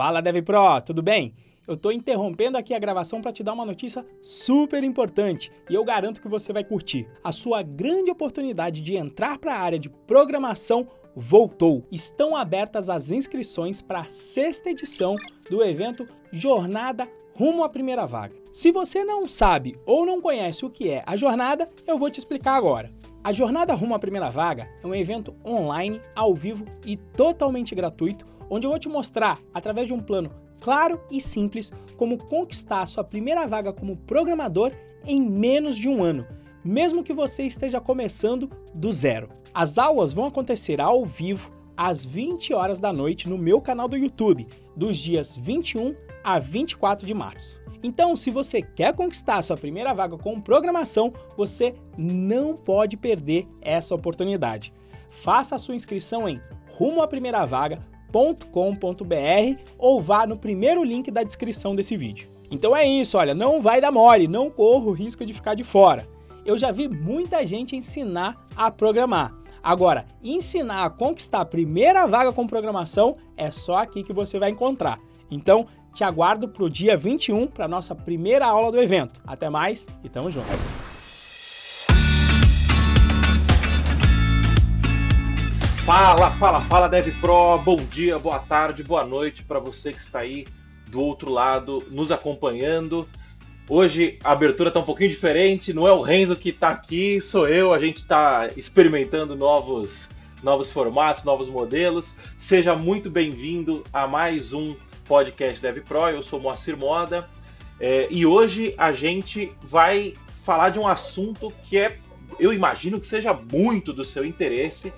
Fala DevPro, tudo bem? Eu estou interrompendo aqui a gravação para te dar uma notícia super importante e eu garanto que você vai curtir. A sua grande oportunidade de entrar para a área de programação voltou. Estão abertas as inscrições para a sexta edição do evento Jornada Rumo à Primeira Vaga. Se você não sabe ou não conhece o que é a jornada, eu vou te explicar agora. A Jornada Rumo à Primeira Vaga é um evento online, ao vivo e totalmente gratuito, onde eu vou te mostrar, através de um plano claro e simples como conquistar a sua primeira vaga como programador em menos de um ano, mesmo que você esteja começando do zero. As aulas vão acontecer ao vivo às 20 horas da noite no meu canal do YouTube, dos dias 21 a 24 de março. Então, se você quer conquistar sua primeira vaga com programação, você não pode perder essa oportunidade. Faça a sua inscrição em rumo à primeira vaga www.com.br ou vá no primeiro link da descrição desse vídeo. Então é isso, olha, não vai dar mole, não corra o risco de ficar de fora. Eu já vi muita gente ensinar a programar. Agora, ensinar a conquistar a primeira vaga com programação é só aqui que você vai encontrar. Então, te aguardo para o dia 21 para nossa primeira aula do evento. Até mais e tamo junto. Fala, fala, fala Dev Pro. Bom dia, boa tarde, boa noite para você que está aí do outro lado nos acompanhando. Hoje a abertura está um pouquinho diferente, não é o Renzo que está aqui, sou eu. A gente está experimentando novos, novos formatos, novos modelos. Seja muito bem-vindo a mais um podcast Dev Pro. Eu sou Moacir Moda é, e hoje a gente vai falar de um assunto que é, eu imagino que seja muito do seu interesse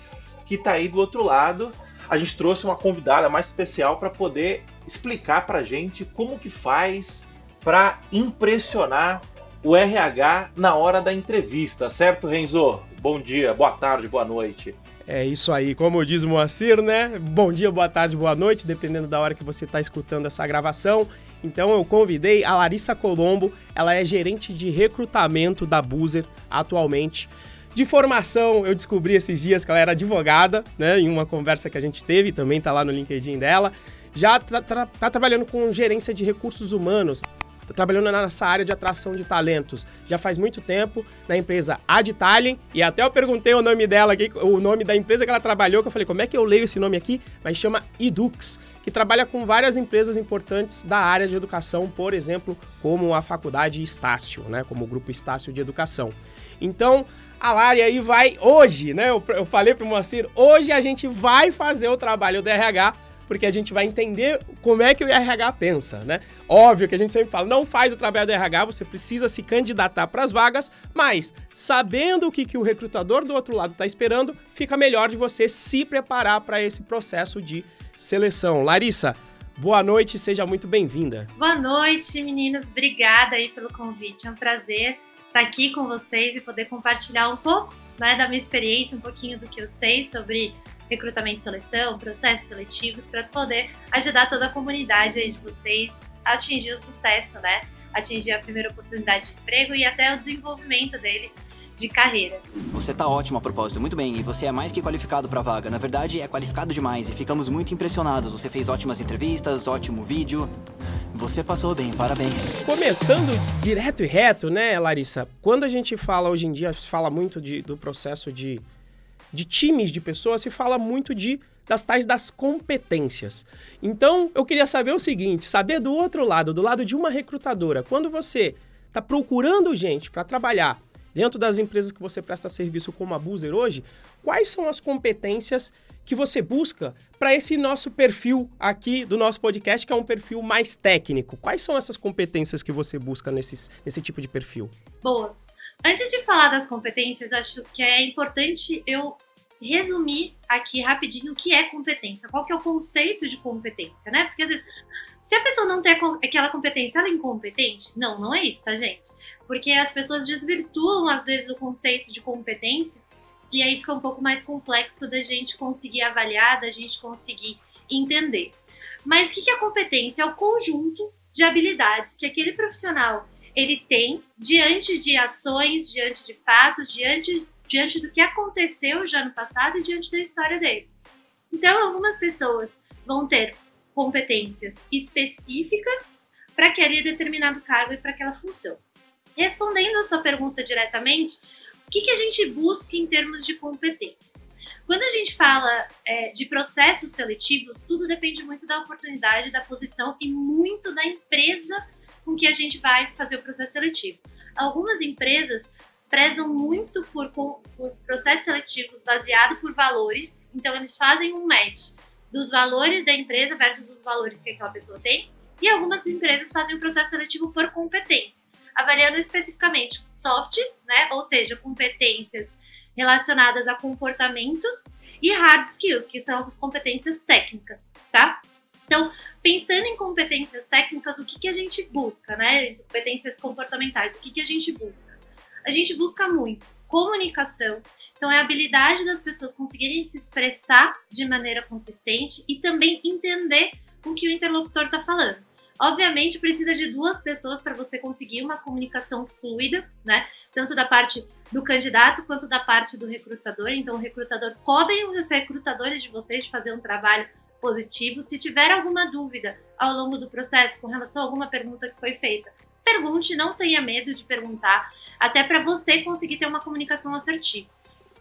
que está aí do outro lado. A gente trouxe uma convidada mais especial para poder explicar para gente como que faz para impressionar o RH na hora da entrevista, certo, Renzo? Bom dia, boa tarde, boa noite. É isso aí, como diz Moacir, né? Bom dia, boa tarde, boa noite, dependendo da hora que você está escutando essa gravação. Então eu convidei a Larissa Colombo, ela é gerente de recrutamento da Buzer atualmente. De formação, eu descobri esses dias que ela era advogada, né? Em uma conversa que a gente teve, também tá lá no LinkedIn dela. Já tá, tá, tá trabalhando com gerência de recursos humanos, tá trabalhando nessa área de atração de talentos já faz muito tempo na empresa Aditalian e até eu perguntei o nome dela aqui, o nome da empresa que ela trabalhou, que eu falei, como é que eu leio esse nome aqui? Mas chama Edux, que trabalha com várias empresas importantes da área de educação, por exemplo, como a faculdade Estácio, né, como o grupo Estácio de Educação. Então, a Lari aí vai hoje, né? Eu, eu falei pro Moacir, hoje a gente vai fazer o trabalho do RH, porque a gente vai entender como é que o RH pensa, né? Óbvio que a gente sempre fala, não faz o trabalho do RH, você precisa se candidatar para as vagas, mas sabendo o que, que o recrutador do outro lado está esperando, fica melhor de você se preparar para esse processo de seleção. Larissa, boa noite, seja muito bem-vinda. Boa noite, meninas. Obrigada aí pelo convite. É um prazer estar tá aqui com vocês e poder compartilhar um pouco né, da minha experiência, um pouquinho do que eu sei sobre recrutamento e seleção, processos seletivos, para poder ajudar toda a comunidade aí de vocês a atingir o sucesso, né? Atingir a primeira oportunidade de emprego e até o desenvolvimento deles de carreira. Você tá ótimo a propósito, muito bem, e você é mais que qualificado para vaga. Na verdade, é qualificado demais e ficamos muito impressionados. Você fez ótimas entrevistas, ótimo vídeo. Você passou bem, parabéns. Começando direto e reto, né, Larissa? Quando a gente fala hoje em dia, se fala muito de, do processo de, de times de pessoas, se fala muito de das tais das competências. Então, eu queria saber o seguinte, saber do outro lado, do lado de uma recrutadora, quando você está procurando gente para trabalhar dentro das empresas que você presta serviço como a Buzer hoje, quais são as competências que você busca para esse nosso perfil aqui do nosso podcast, que é um perfil mais técnico? Quais são essas competências que você busca nesses, nesse tipo de perfil? Boa. Antes de falar das competências, acho que é importante eu resumir aqui rapidinho o que é competência, qual que é o conceito de competência, né? Porque às vezes se a pessoa não tem aquela competência, ela é incompetente? Não, não é isso, tá, gente? Porque as pessoas desvirtuam, às vezes, o conceito de competência e aí fica um pouco mais complexo da gente conseguir avaliar, da gente conseguir entender. Mas o que é competência? É o conjunto de habilidades que aquele profissional ele tem diante de ações, diante de fatos, diante, diante do que aconteceu já no passado e diante da história dele. Então, algumas pessoas vão ter competências específicas para aquele determinado cargo e para aquela função. Respondendo a sua pergunta diretamente, que, que a gente busca em termos de competência? Quando a gente fala é, de processos seletivos, tudo depende muito da oportunidade, da posição e muito da empresa com que a gente vai fazer o processo seletivo. Algumas empresas prezam muito por, por processos seletivos baseados por valores, então eles fazem um match dos valores da empresa versus os valores que aquela pessoa tem, e algumas empresas fazem o processo seletivo por competência, avaliando especificamente soft, né, ou seja, competências relacionadas a comportamentos e hard skills, que são as competências técnicas, tá? Então, pensando em competências técnicas, o que, que a gente busca, né? Competências comportamentais, o que, que a gente busca? A gente busca muito comunicação, então é a habilidade das pessoas conseguirem se expressar de maneira consistente e também entender o que o interlocutor está falando. Obviamente, precisa de duas pessoas para você conseguir uma comunicação fluida, né? Tanto da parte do candidato quanto da parte do recrutador. Então, o recrutador cobre os recrutadores de vocês de fazer um trabalho positivo. Se tiver alguma dúvida ao longo do processo com relação a alguma pergunta que foi feita, pergunte, não tenha medo de perguntar, até para você conseguir ter uma comunicação assertiva.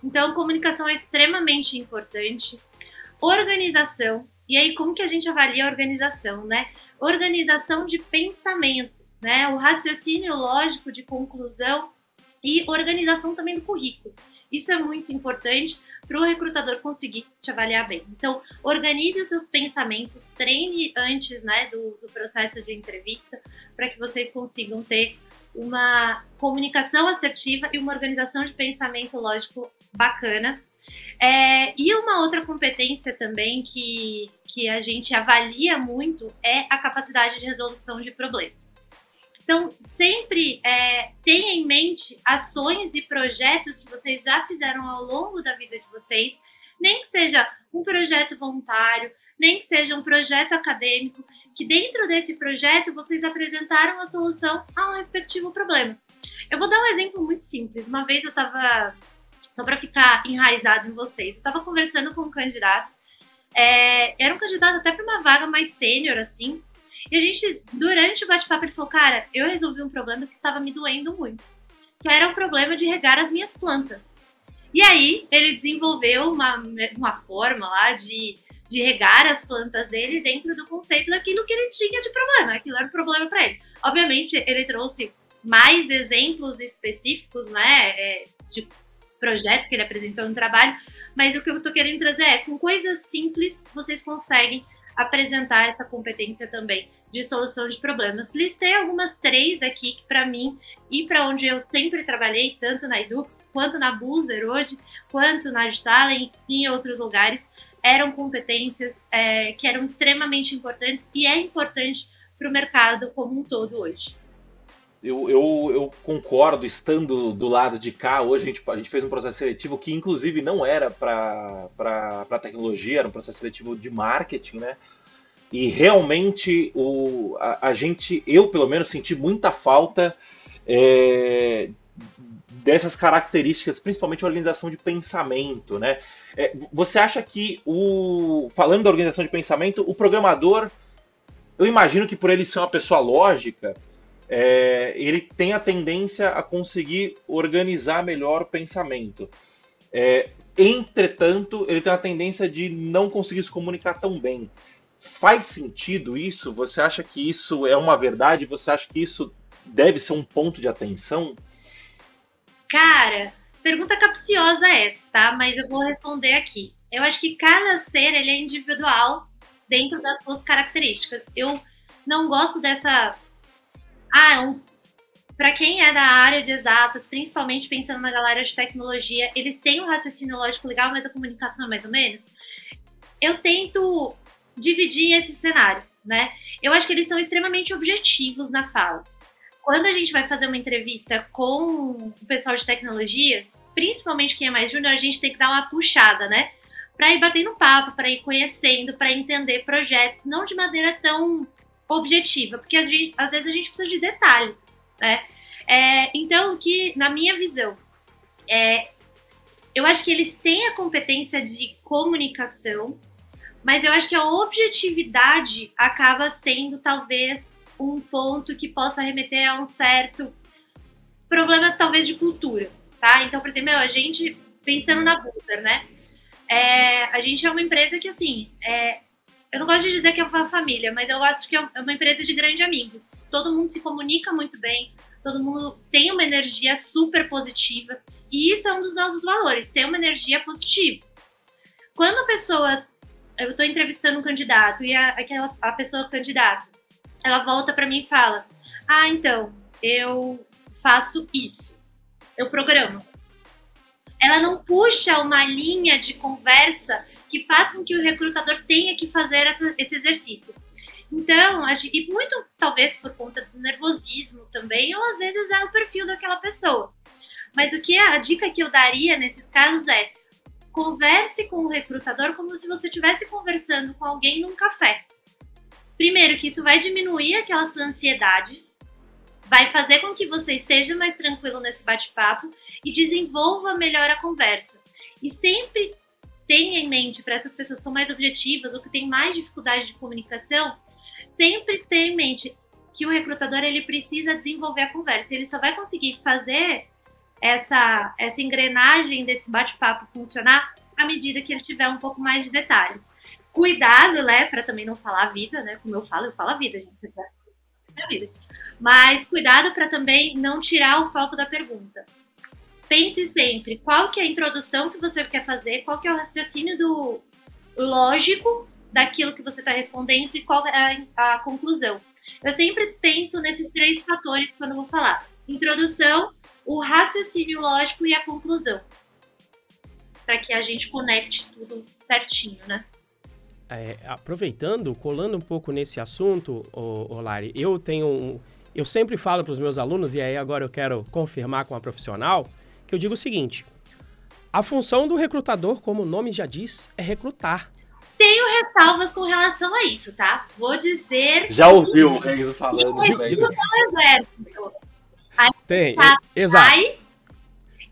Então, comunicação é extremamente importante. Organização, e aí, como que a gente avalia a organização, né? Organização de pensamento, né? O raciocínio lógico de conclusão e organização também do currículo. Isso é muito importante para o recrutador conseguir te avaliar bem. Então, organize os seus pensamentos, treine antes né, do, do processo de entrevista para que vocês consigam ter uma comunicação assertiva e uma organização de pensamento lógico bacana é, e uma outra competência também que, que a gente avalia muito é a capacidade de resolução de problemas. Então, sempre é, tenha em mente ações e projetos que vocês já fizeram ao longo da vida de vocês, nem que seja um projeto voluntário, nem que seja um projeto acadêmico, que dentro desse projeto vocês apresentaram a solução a um respectivo problema. Eu vou dar um exemplo muito simples. Uma vez eu estava só para ficar enraizado em vocês. Eu tava conversando com um candidato, é, era um candidato até para uma vaga mais sênior, assim, e a gente, durante o bate-papo, ele falou: Cara, eu resolvi um problema que estava me doendo muito, que era o problema de regar as minhas plantas. E aí, ele desenvolveu uma, uma forma lá de, de regar as plantas dele dentro do conceito daquilo que ele tinha de problema, aquilo era um problema para ele. Obviamente, ele trouxe mais exemplos específicos, né, é, de projetos que ele apresentou no trabalho, mas o que eu estou querendo trazer é, com coisas simples, vocês conseguem apresentar essa competência também de solução de problemas. Listei algumas três aqui que, para mim, e para onde eu sempre trabalhei, tanto na Edux, quanto na Boozer hoje, quanto na Stalin e em outros lugares, eram competências é, que eram extremamente importantes e é importante para o mercado como um todo hoje eu, eu, eu, concordo, estando do lado de cá, hoje a gente, a gente fez um processo seletivo que, inclusive, não era para tecnologia, era um processo seletivo de marketing, né? E realmente o, a, a gente, eu pelo menos, senti muita falta é, dessas características, principalmente organização de pensamento, né? É, você acha que, o, falando da organização de pensamento, o programador, eu imagino que por ele ser uma pessoa lógica, é, ele tem a tendência a conseguir organizar melhor o pensamento. É, entretanto, ele tem a tendência de não conseguir se comunicar tão bem. Faz sentido isso? Você acha que isso é uma verdade? Você acha que isso deve ser um ponto de atenção? Cara, pergunta capciosa essa, tá? Mas eu vou responder aqui. Eu acho que cada ser ele é individual dentro das suas características. Eu não gosto dessa ah, é um, para quem é da área de exatas, principalmente pensando na galera de tecnologia, eles têm um raciocínio lógico legal, mas a comunicação é mais ou menos. Eu tento dividir esse cenário, né? Eu acho que eles são extremamente objetivos na fala. Quando a gente vai fazer uma entrevista com o pessoal de tecnologia, principalmente quem é mais júnior, a gente tem que dar uma puxada, né? Para ir batendo papo, para ir conhecendo, para entender projetos, não de maneira tão objetiva, porque gente, às vezes a gente precisa de detalhe, né? É, então, que na minha visão, é, eu acho que eles têm a competência de comunicação, Mas eu acho que a objetividade acaba sendo talvez um ponto que possa remeter a um certo problema, talvez, de cultura, tá? Então, por exemplo, a gente, pensando na Butter, né? É, a gente é uma empresa que, assim, é, eu não gosto de dizer que é uma família, mas eu acho que é, é uma empresa de grandes amigos. Todo mundo se comunica muito bem, todo mundo tem uma energia super positiva, e isso é um dos nossos valores, ter uma energia positiva. Quando a pessoa eu estou entrevistando um candidato e a, aquela, a pessoa candidata, ela volta para mim e fala: Ah, então, eu faço isso. Eu programo. Ela não puxa uma linha de conversa que faz com que o recrutador tenha que fazer essa, esse exercício. Então, e muito talvez por conta do nervosismo também, ou às vezes é o perfil daquela pessoa. Mas o que a dica que eu daria nesses casos é converse com o recrutador como se você estivesse conversando com alguém num café. Primeiro, que isso vai diminuir aquela sua ansiedade, vai fazer com que você esteja mais tranquilo nesse bate-papo e desenvolva melhor a conversa. E sempre tenha em mente, para essas pessoas que são mais objetivas ou que têm mais dificuldade de comunicação, sempre tenha em mente que o recrutador ele precisa desenvolver a conversa. Ele só vai conseguir fazer essa, essa engrenagem desse bate-papo funcionar à medida que ele tiver um pouco mais de detalhes. Cuidado, né, para também não falar a vida, né? Como eu falo, eu falo a vida, gente. A vida. Mas cuidado para também não tirar o foco da pergunta. Pense sempre qual que é a introdução que você quer fazer, qual que é o raciocínio do lógico daquilo que você está respondendo e qual é a, conclusão. Eu sempre penso nesses três fatores quando vou falar. Introdução, o raciocínio lógico e a conclusão. Para que a gente conecte tudo certinho, né? É, aproveitando, colando um pouco nesse assunto, ô, ô Lari, eu tenho um, eu sempre falo para os meus alunos, e aí agora eu quero confirmar com a profissional, que eu digo o seguinte: a função do recrutador, como o nome já diz, é recrutar. Tenho ressalvas com relação a isso, tá? Vou dizer. Já ouviu o Renzo falando. Digo, digo, exército. A gente Tem, tá, exato.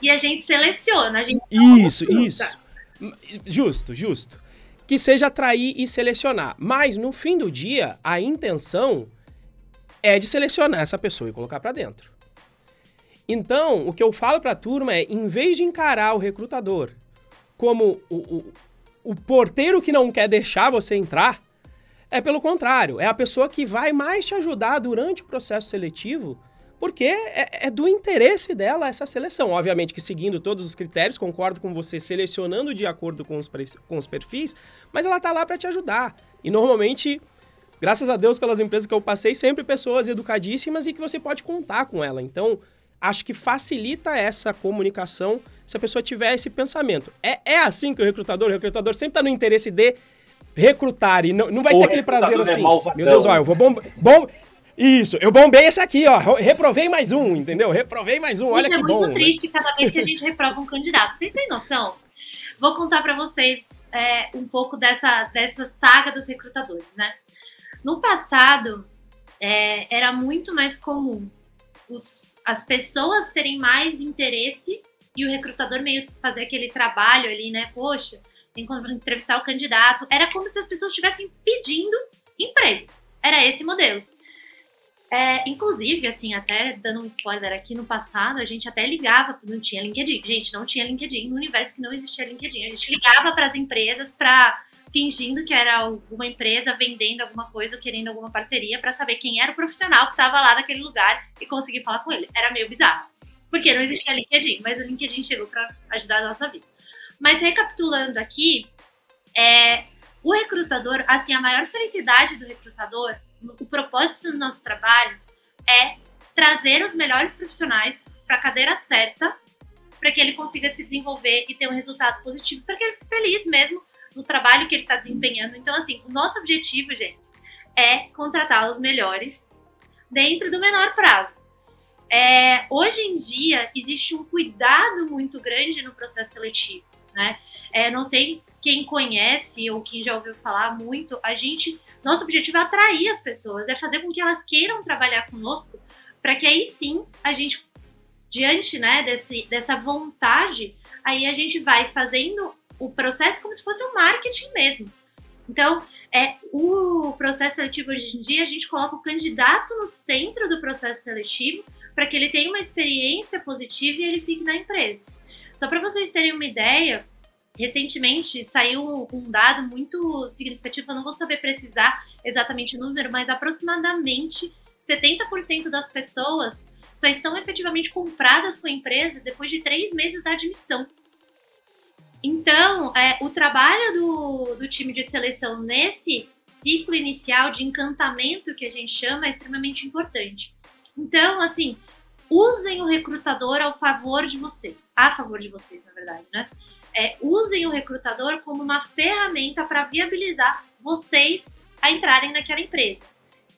e a gente seleciona. A gente isso, isso. Justo, justo. Que seja atrair e selecionar. Mas no fim do dia, a intenção é de selecionar essa pessoa e colocar para dentro. Então, o que eu falo para a turma é, em vez de encarar o recrutador como o, o, o porteiro que não quer deixar você entrar, é pelo contrário, é a pessoa que vai mais te ajudar durante o processo seletivo porque é, é, do interesse dela essa seleção. Obviamente que seguindo todos os critérios, concordo com você, selecionando de acordo com os, com os perfis, mas ela tá lá para te ajudar. E normalmente, graças a Deus pelas empresas que eu passei, sempre pessoas educadíssimas e que você pode contar com ela. Então, acho que facilita essa comunicação se a pessoa tiver esse pensamento. É, é assim que o recrutador, o recrutador sempre está no interesse de recrutar e não, não vai o ter aquele prazer é assim. É Meu Deus, ó, eu vou bom, bom isso, eu bombei esse aqui, ó. Reprovei mais um, entendeu? Reprovei mais um, olha gente, que bom. É muito triste né? cada vez que a gente reprova um candidato. Vocês têm noção? Vou contar para vocês é, um pouco dessa, dessa saga dos recrutadores, né? No passado, é, era muito mais comum os, as pessoas terem mais interesse e o recrutador meio fazer aquele trabalho ali, né? Poxa, tem entrevistar o candidato. Era como se as pessoas estivessem pedindo emprego. Era esse modelo. É, inclusive, assim, até dando um spoiler aqui, no passado a gente até ligava, não tinha LinkedIn. Gente, não tinha LinkedIn, no universo que não existia LinkedIn. A gente ligava para as empresas para fingindo que era alguma empresa vendendo alguma coisa, querendo alguma parceria, para saber quem era o profissional que estava lá naquele lugar e conseguir falar com ele. Era meio bizarro, porque não existia LinkedIn, mas o LinkedIn chegou para ajudar a nossa vida. Mas recapitulando aqui, é, o recrutador, assim, a maior felicidade do recrutador o propósito do nosso trabalho é trazer os melhores profissionais para a cadeira certa, para que ele consiga se desenvolver e ter um resultado positivo, para que ele fique feliz mesmo no trabalho que ele está desempenhando. Então, assim, o nosso objetivo, gente, é contratar os melhores dentro do menor prazo. É, hoje em dia, existe um cuidado muito grande no processo seletivo, né? É, não sei quem conhece ou quem já ouviu falar muito, a gente nosso objetivo é atrair as pessoas, é fazer com que elas queiram trabalhar conosco, para que aí sim a gente, diante né, desse, dessa vontade, aí a gente vai fazendo o processo como se fosse um marketing mesmo. Então, é, o processo seletivo hoje em dia, a gente coloca o candidato no centro do processo seletivo para que ele tenha uma experiência positiva e ele fique na empresa. Só para vocês terem uma ideia, recentemente saiu um dado muito significativo, eu não vou saber precisar exatamente o número, mas aproximadamente 70% das pessoas só estão efetivamente compradas com a empresa depois de três meses da admissão. Então, é, o trabalho do, do time de seleção nesse ciclo inicial de encantamento que a gente chama é extremamente importante. Então, assim, usem o recrutador ao favor de vocês, a favor de vocês, na verdade, né? É, usem o recrutador como uma ferramenta para viabilizar vocês a entrarem naquela empresa.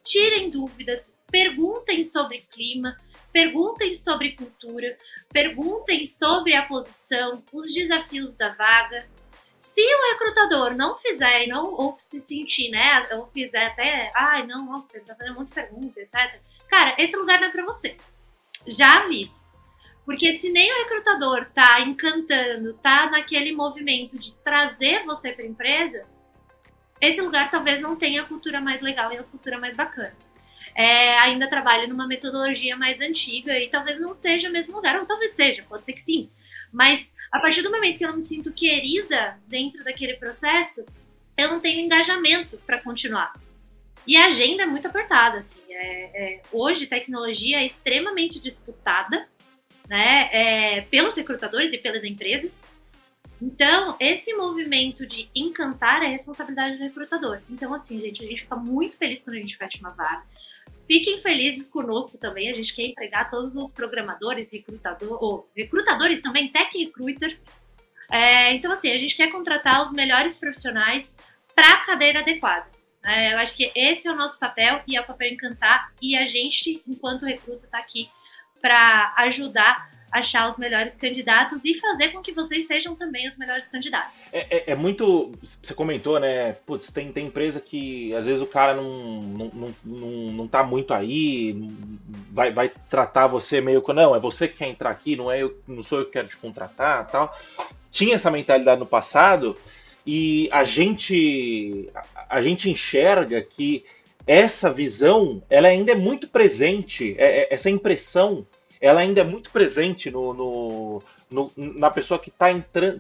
Tirem dúvidas, perguntem sobre clima, perguntem sobre cultura, perguntem sobre a posição, os desafios da vaga. Se o recrutador não fizer não, ou se sentir, né, ou fizer até, ai, não, nossa, ele tá fazendo um monte de perguntas, etc. Cara, esse lugar não é para você. Já avise. Porque se nem o recrutador tá encantando, tá naquele movimento de trazer você para a empresa, esse lugar talvez não tenha a cultura mais legal e a cultura mais bacana é, ainda trabalha numa metodologia mais antiga e talvez não seja o mesmo lugar, ou talvez seja, pode ser que sim. Mas a partir do momento que eu me sinto querida dentro daquele processo, eu não tenho engajamento para continuar. E a agenda é muito apertada, assim. É, é, hoje, tecnologia é extremamente disputada, né, é, pelos recrutadores e pelas empresas. Então, esse movimento de encantar é responsabilidade do recrutador. Então, assim, gente, a gente fica muito feliz quando a gente fecha uma vaga. Fiquem felizes conosco também. A gente quer empregar todos os programadores, recrutador, ou recrutadores também, tech recruiters. É, então, assim, a gente quer contratar os melhores profissionais para a cadeira adequada. É, eu acho que esse é o nosso papel e é o papel encantar. E a gente, enquanto recruta, está aqui para ajudar achar os melhores candidatos e fazer com que vocês sejam também os melhores candidatos. É, é, é muito. Você comentou, né? Putz, tem, tem empresa que às vezes o cara não, não, não, não, não tá muito aí, vai, vai tratar você meio que. Não, é você que quer entrar aqui, não, é eu, não sou eu que quero te contratar tal. Tinha essa mentalidade no passado e a gente, a, a gente enxerga que essa visão ela ainda é muito presente, é, é, essa impressão ela ainda é muito presente no, no, no na pessoa que está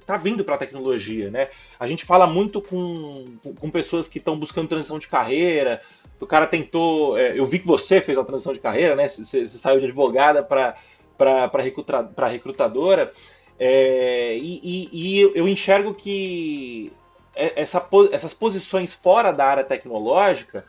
tá vindo para a tecnologia, né? A gente fala muito com, com pessoas que estão buscando transição de carreira. O cara tentou, é, eu vi que você fez a transição de carreira, né? Você, saiu de advogada para para recruta, recrutadora. É, e, e, e, eu enxergo que essa, essas posições fora da área tecnológica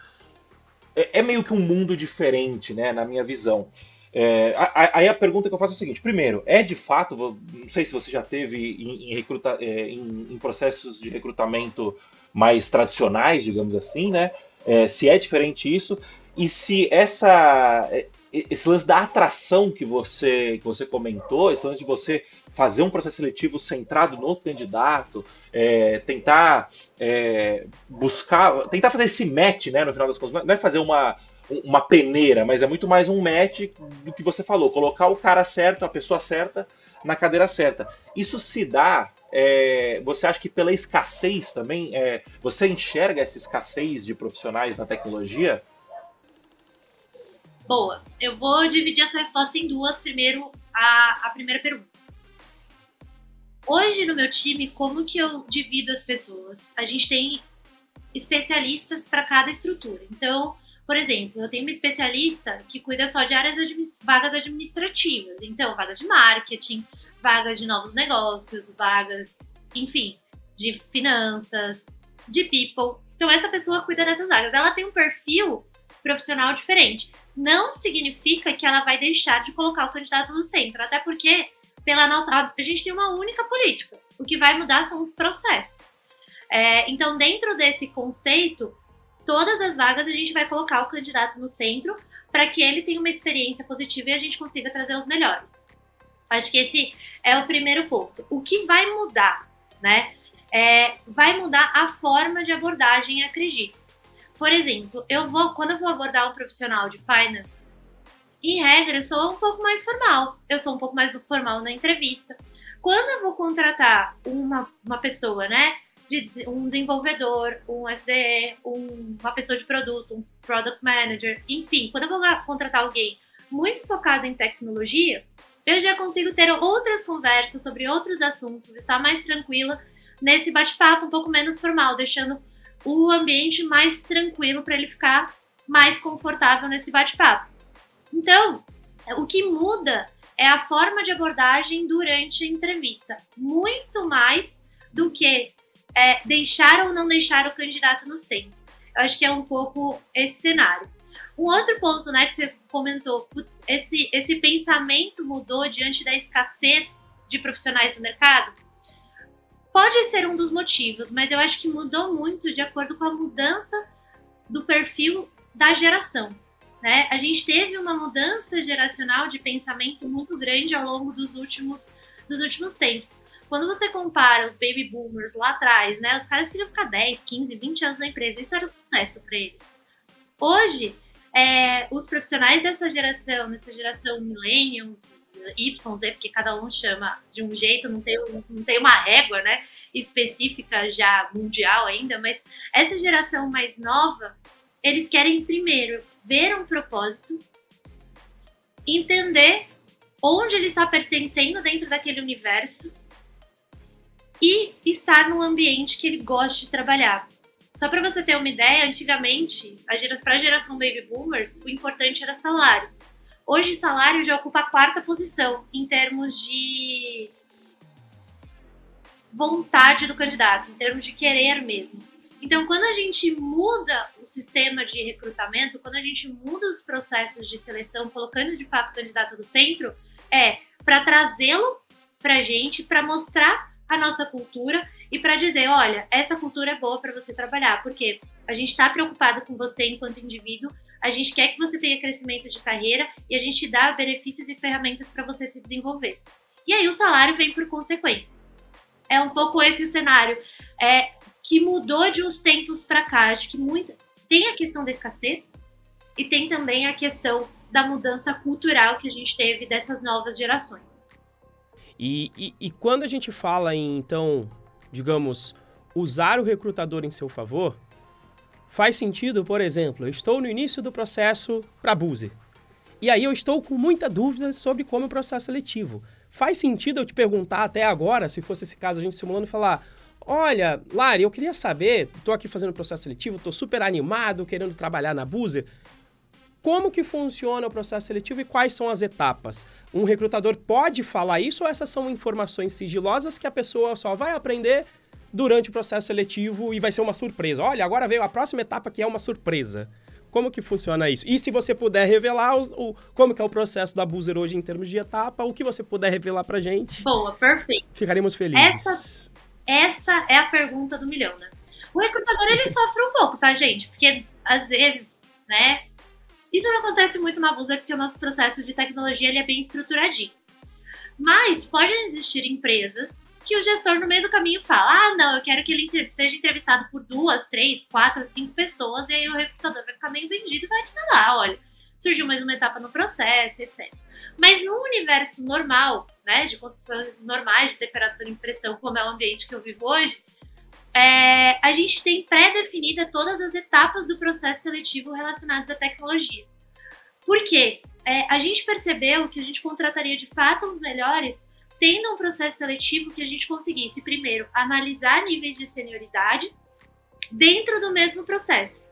é, é meio que um mundo diferente, né, na minha visão. É, aí a pergunta que eu faço é a seguinte: primeiro, é de fato, não sei se você já teve em, em, recruta, é, em, em processos de recrutamento mais tradicionais, digamos assim, né? É, se é diferente isso e se essa é, esse lance da atração que você que você comentou, esse lance de você fazer um processo seletivo centrado no candidato, é, tentar é, buscar, tentar fazer esse match, né? No final das contas, não é fazer uma uma peneira, mas é muito mais um match do que você falou, colocar o cara certo, a pessoa certa na cadeira certa. Isso se dá, é, você acha que pela escassez também, é, você enxerga essa escassez de profissionais na tecnologia? Boa, eu vou dividir essa resposta em duas. Primeiro, a, a primeira pergunta. Hoje no meu time, como que eu divido as pessoas? A gente tem especialistas para cada estrutura. Então, por exemplo, eu tenho uma especialista que cuida só de áreas admi vagas administrativas, então vagas de marketing, vagas de novos negócios, vagas, enfim, de finanças, de people. Então essa pessoa cuida dessas vagas. Ela tem um perfil profissional diferente. Não significa que ela vai deixar de colocar o candidato no centro, até porque pela nossa a gente tem uma única política. O que vai mudar são os processos. É, então, dentro desse conceito, todas as vagas a gente vai colocar o candidato no centro para que ele tenha uma experiência positiva e a gente consiga trazer os melhores. Acho que esse é o primeiro ponto. O que vai mudar, né? É, vai mudar a forma de abordagem, acredito. Por exemplo, eu vou quando eu vou abordar um profissional de finance, em regra, eu sou um pouco mais formal. Eu sou um pouco mais formal na entrevista. Quando eu vou contratar uma, uma pessoa, né, de um desenvolvedor, um SDE, um, uma pessoa de produto, um product manager, enfim, quando eu vou contratar alguém muito focado em tecnologia, eu já consigo ter outras conversas sobre outros assuntos, estar mais tranquila nesse bate-papo um pouco menos formal, deixando o ambiente mais tranquilo para ele ficar mais confortável nesse bate-papo. Então, o que muda é a forma de abordagem durante a entrevista, muito mais do que é, deixar ou não deixar o candidato no centro. Eu acho que é um pouco esse cenário. Um outro ponto, né, que você comentou, putz, esse, esse pensamento mudou diante da escassez de profissionais no mercado? Pode ser um dos motivos, mas eu acho que mudou muito de acordo com a mudança do perfil da geração. Né? A gente teve uma mudança geracional de pensamento muito grande ao longo dos últimos, dos últimos tempos. Quando você compara os baby boomers lá atrás, né, os caras queriam ficar 10, 15, 20 anos na empresa, isso era sucesso para eles. Hoje, é, os profissionais dessa geração, dessa geração millennials, Y, Z, porque cada um chama de um jeito, não tem, não tem uma régua, né, específica já mundial ainda, mas essa geração mais nova, eles querem primeiro ver um propósito, entender onde ele está pertencendo dentro daquele universo e estar num ambiente que ele goste de trabalhar. Só para você ter uma ideia, antigamente, para a geração baby boomers, o importante era salário. Hoje, salário já ocupa a quarta posição em termos de vontade do candidato, em termos de querer mesmo. Então, quando a gente muda o sistema de recrutamento, quando a gente muda os processos de seleção, colocando de fato o candidato no centro, é para trazê-lo para a gente, para mostrar a nossa cultura e para dizer, olha, essa cultura é boa para você trabalhar, porque a gente está preocupado com você enquanto indivíduo, a gente quer que você tenha crescimento de carreira e a gente dá benefícios e ferramentas para você se desenvolver. E aí o salário vem por consequência. É um pouco esse o cenário. É, que mudou de uns tempos para cá. Acho que muito tem a questão da escassez e tem também a questão da mudança cultural que a gente teve dessas novas gerações. E, e, e quando a gente fala em, então, digamos, usar o recrutador em seu favor, faz sentido, por exemplo, eu estou no início do processo para Buse. E aí eu estou com muita dúvida sobre como é o processo seletivo. Faz sentido eu te perguntar até agora, se fosse esse caso a gente simulando, falar: Olha, Lari, eu queria saber, estou aqui fazendo o processo seletivo, estou super animado, querendo trabalhar na Buzer. Como que funciona o processo seletivo e quais são as etapas? Um recrutador pode falar isso ou essas são informações sigilosas que a pessoa só vai aprender durante o processo seletivo e vai ser uma surpresa? Olha, agora veio a próxima etapa que é uma surpresa. Como que funciona isso? E se você puder revelar o, o, como que é o processo da Boozer hoje em termos de etapa, o que você puder revelar pra gente. Boa, perfeito. Ficaremos felizes. Essa essa é a pergunta do milhão, né? O recrutador, ele sofre um pouco, tá, gente? Porque, às vezes, né? Isso não acontece muito na Busa, porque o nosso processo de tecnologia ele é bem estruturadinho. Mas podem existir empresas que o gestor, no meio do caminho, fala: ah, não, eu quero que ele seja entrevistado por duas, três, quatro, cinco pessoas, e aí o recrutador vai ficar meio vendido e vai te falar: olha, surgiu mais uma etapa no processo, etc. Mas no universo normal, né, de condições normais de temperatura e pressão, como é o ambiente que eu vivo hoje, é, a gente tem pré-definida todas as etapas do processo seletivo relacionadas à tecnologia. Por quê? É, a gente percebeu que a gente contrataria de fato os melhores tendo um processo seletivo que a gente conseguisse, primeiro, analisar níveis de senioridade dentro do mesmo processo.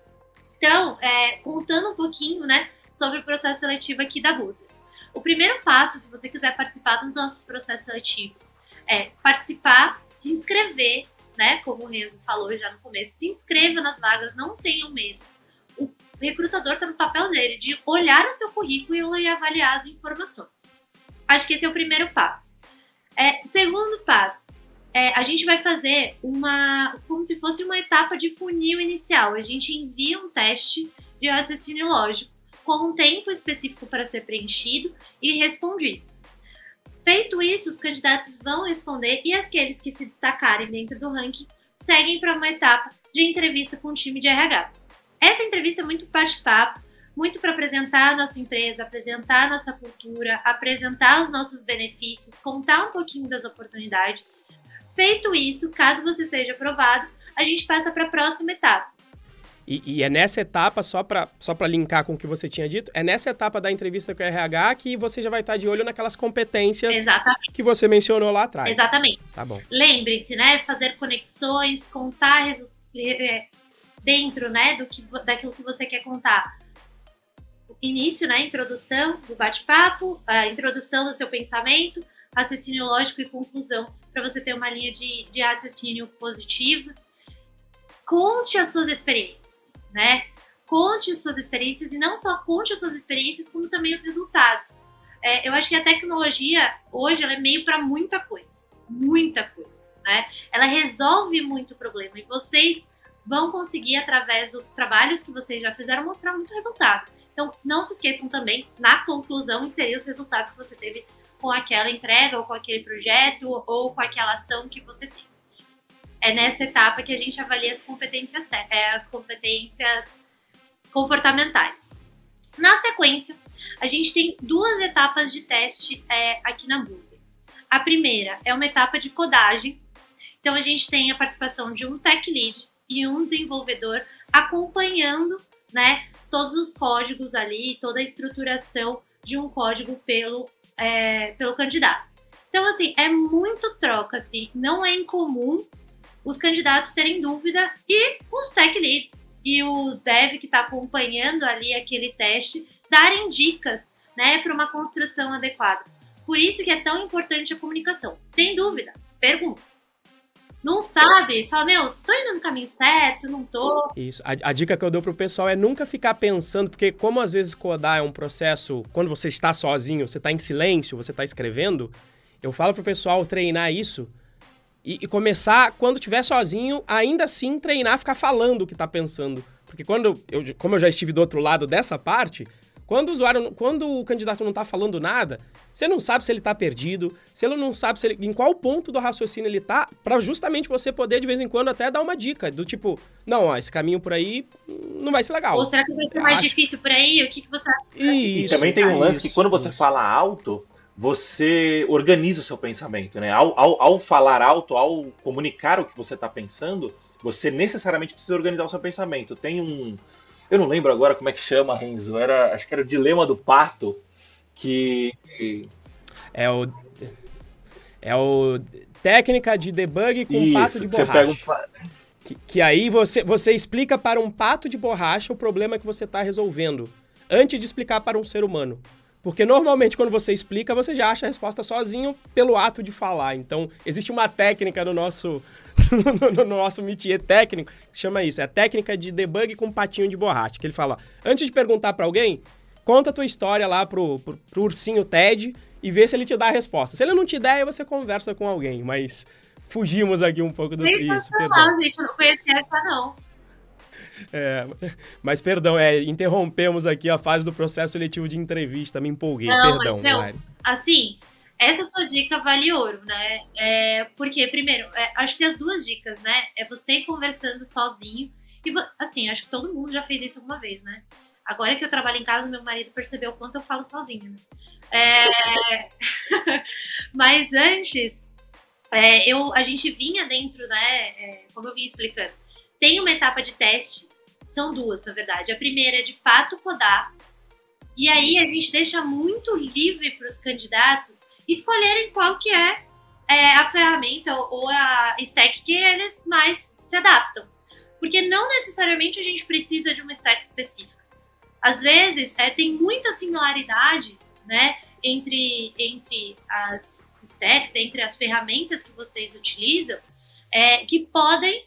Então, é, contando um pouquinho né, sobre o processo seletivo aqui da Busa. O primeiro passo, se você quiser participar dos nossos processos seletivos, é participar, se inscrever, né? Como o Renzo falou já no começo, se inscreva nas vagas, não tenham medo. O recrutador está no papel dele de olhar o seu currículo e avaliar as informações. Acho que esse é o primeiro passo. É, segundo passo, é, a gente vai fazer uma, como se fosse uma etapa de funil inicial. A gente envia um teste de raciocínio lógico com um tempo específico para ser preenchido e respondido. Feito isso, os candidatos vão responder e aqueles que se destacarem dentro do ranking seguem para uma etapa de entrevista com o time de RH. Essa entrevista é muito bate-papo, muito para apresentar a nossa empresa, apresentar a nossa cultura, apresentar os nossos benefícios, contar um pouquinho das oportunidades, Feito isso, caso você seja aprovado, a gente passa para a próxima etapa. E, e, é nessa etapa, só para só linkar com o que você tinha dito, é nessa etapa da entrevista com o RH que você já vai estar de olho naquelas competências Exatamente. que você mencionou lá atrás. Exatamente. Tá bom. Lembre-se, né? Fazer conexões, contar dentro, né, do que, daquilo que você quer contar. Início, né? Introdução do bate-papo, a introdução do seu pensamento, raciocínio lógico e conclusão, para você ter uma linha de, de raciocínio positiva. Conte as suas experiências né? Conte suas experiências e não só conte as suas experiências, como também os resultados. É, eu acho que a tecnologia hoje ela é meio para muita coisa, muita coisa, né? Ela resolve muito problema e vocês vão conseguir através dos trabalhos que vocês já fizeram mostrar muito resultado. Então, não se esqueçam também, na conclusão, inserir os resultados que você teve com aquela entrega, ou com aquele projeto, ou com aquela ação que você teve é nessa etapa que a gente avalia as competências, é, as competências comportamentais. Na sequência, a gente tem duas etapas de teste é, aqui na Buse. A primeira é uma etapa de codagem. Então, a gente tem a participação de um tech lead e um desenvolvedor acompanhando né, todos os códigos ali, toda a estruturação de um código pelo, é, pelo candidato. Então, assim, é muito troca, assim, não é incomum os candidatos terem dúvida e os tech leads e o dev que está acompanhando ali aquele teste darem dicas né, para uma construção adequada. Por isso que é tão importante a comunicação. Tem dúvida? Pergunta. Não sabe? Fala, meu, tô indo no caminho certo, não tô. Isso. A, a, dica que eu dou pro pessoal é nunca ficar pensando, porque como às vezes codar é um processo, quando você está sozinho, você está em silêncio, você está escrevendo, eu falo pro pessoal treinar isso e, e, começar, quando estiver sozinho, ainda assim treinar, ficar falando o que está pensando. Porque quando eu, como eu já estive do outro lado dessa parte, quando o usuário, quando o candidato não está falando nada, você não sabe se ele está perdido, se ele não sabe se ele, em qual ponto do raciocínio ele está, para justamente você poder de vez em quando até dar uma dica do tipo, não, ó, esse caminho por aí não vai ser legal. Ou será que vai ser mais Acho... difícil por aí? O que, que você acha? E também tem um lance isso, que quando você isso. fala alto, você organiza o seu pensamento, né? Ao, ao, ao falar alto, ao comunicar o que você está pensando, você necessariamente precisa organizar o seu pensamento. Tem um. Eu não lembro agora como é que chama, Renzo. Era, acho que era o dilema do pato, que. É o. É o. Técnica de debug com Isso, pato de borracha. Você pega um... que, que aí você, você explica para um pato de borracha o problema que você está resolvendo, antes de explicar para um ser humano. Porque normalmente quando você explica, você já acha a resposta sozinho pelo ato de falar. Então, existe uma técnica no nosso no nosso métier técnico que chama isso, é a técnica de debug com patinho de borracha, que ele fala, antes de perguntar para alguém, conta a tua história lá pro, pro, pro ursinho Ted e vê se ele te dá a resposta. Se ele não te der, aí você conversa com alguém, mas fugimos aqui um pouco do isso, perdão. gente, eu não conhecia essa não. É, mas perdão, é, interrompemos aqui a fase do processo seletivo de entrevista, me empolguei, não, perdão. Mas, não, assim, essa sua dica vale ouro, né? É, porque, primeiro, é, acho que tem as duas dicas, né? É você ir conversando sozinho. E, assim, acho que todo mundo já fez isso alguma vez, né? Agora que eu trabalho em casa, meu marido percebeu o quanto eu falo sozinho, né? É... Mas antes, é, eu, a gente vinha dentro, né? É, como eu vim explicando, tem uma etapa de teste, são duas, na verdade. A primeira é de fato codar, e aí a gente deixa muito livre para os candidatos escolherem qual que é, é, a ferramenta ou a stack que eles mais se adaptam. Porque não necessariamente a gente precisa de uma stack específica. Às vezes é, tem muita similaridade né, entre, entre as stacks, entre as ferramentas que vocês utilizam, é, que podem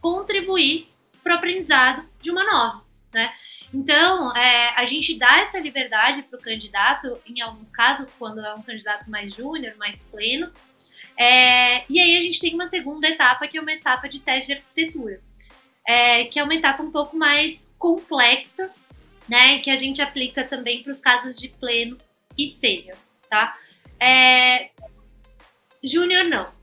contribuir para o aprendizado de uma nova, né? Então, é, a gente dá essa liberdade para o candidato, em alguns casos, quando é um candidato mais júnior, mais pleno. É, e aí a gente tem uma segunda etapa, que é uma etapa de teste de arquitetura, é, que é uma etapa um pouco mais complexa, né? Que a gente aplica também para os casos de pleno e sênior, tá? É, júnior não.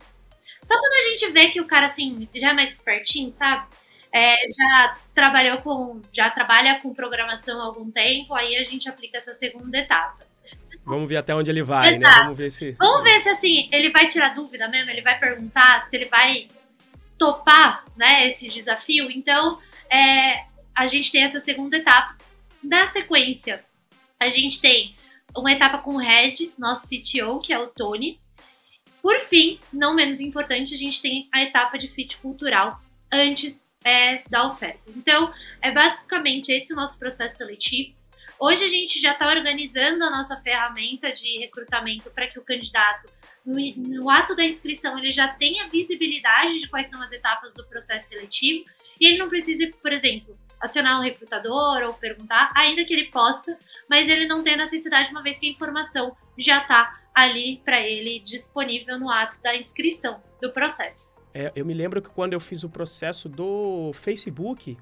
Só quando a gente vê que o cara, assim, já é mais espertinho, sabe? É, já trabalhou com, já trabalha com programação há algum tempo, aí a gente aplica essa segunda etapa. Vamos ver até onde ele vai, né? Exato. Vamos ver se. Vamos ver se assim, ele vai tirar dúvida mesmo, ele vai perguntar, se ele vai topar, né, esse desafio. Então, é, a gente tem essa segunda etapa. Na sequência, a gente tem uma etapa com o Reg, nosso CTO, que é o Tony. Por fim, não menos importante, a gente tem a etapa de fit cultural antes é, da oferta. Então, é basicamente esse o nosso processo seletivo. Hoje a gente já está organizando a nossa ferramenta de recrutamento para que o candidato, no, no, ato da inscrição, ele já tenha visibilidade de quais são as etapas do processo seletivo e ele não precise, por exemplo, acionar um recrutador ou perguntar, ainda que ele possa, mas ele não tem necessidade, uma vez que a informação já está ali para ele disponível no ato da inscrição do processo. É, eu me lembro que quando eu fiz o processo do Facebook,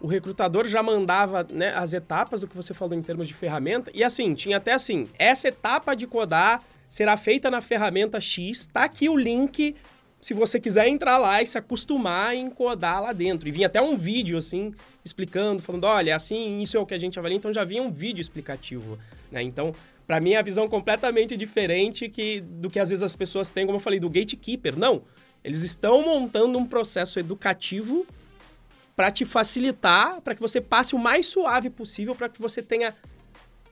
o recrutador já mandava né, as etapas do que você falou em termos de ferramenta. E assim, tinha até assim: essa etapa de codar será feita na ferramenta X. Tá aqui o link se você quiser entrar lá e se acostumar em codar lá dentro. E vinha até um vídeo assim, explicando, falando: olha, assim, isso é o que a gente avalia. Então já vinha um vídeo explicativo. Né? Então, para mim, é a visão completamente diferente que, do que às vezes as pessoas têm, como eu falei, do gatekeeper. Não. Eles estão montando um processo educativo para te facilitar, para que você passe o mais suave possível, para que você tenha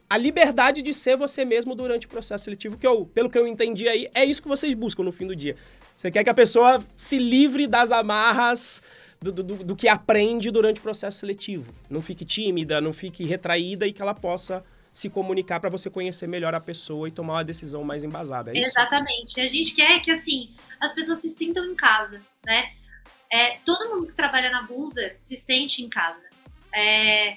a liberdade de ser você mesmo durante o processo seletivo, que eu, pelo que eu entendi aí, é isso que vocês buscam no fim do dia. Você quer que a pessoa se livre das amarras do, do, do que aprende durante o processo seletivo. Não fique tímida, não fique retraída e que ela possa se comunicar para você conhecer melhor a pessoa e tomar uma decisão mais embasada. É Exatamente. A gente quer que assim as pessoas se sintam em casa, né? É, todo mundo que trabalha na Busa se sente em casa. É,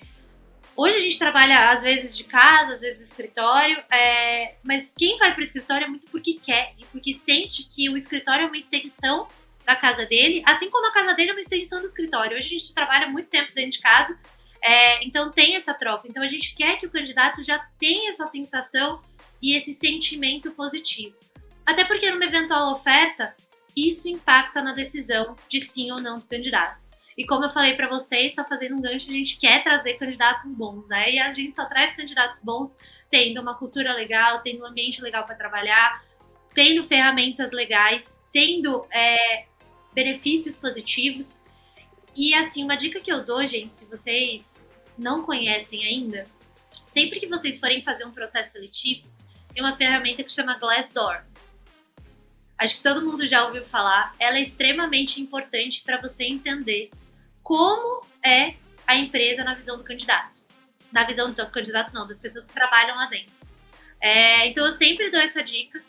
hoje a gente trabalha às vezes de casa, às vezes escritório, é, mas quem vai para o escritório é muito porque quer e porque sente que o escritório é uma extensão da casa dele, assim como a casa dele é uma extensão do escritório. Hoje a gente trabalha muito tempo dentro de casa é, então tem essa troca. Então a gente quer que o candidato já tenha essa sensação e esse sentimento positivo. Até porque numa eventual oferta, isso impacta na decisão de sim ou não do candidato. E como eu falei para vocês, só fazendo um gancho, a gente quer trazer candidatos bons, né? E a gente só traz candidatos bons tendo uma cultura legal, tendo um ambiente legal para trabalhar, tendo ferramentas legais, tendo é, benefícios positivos. E assim, uma dica que eu dou, gente, se vocês não conhecem ainda, sempre que vocês forem fazer um processo seletivo, tem uma ferramenta que chama Glassdoor. Acho que todo mundo já ouviu falar. Ela é extremamente importante para você entender como é a empresa na visão do candidato. Na visão do candidato, não, das pessoas que trabalham lá dentro. É, então, eu sempre dou essa dica,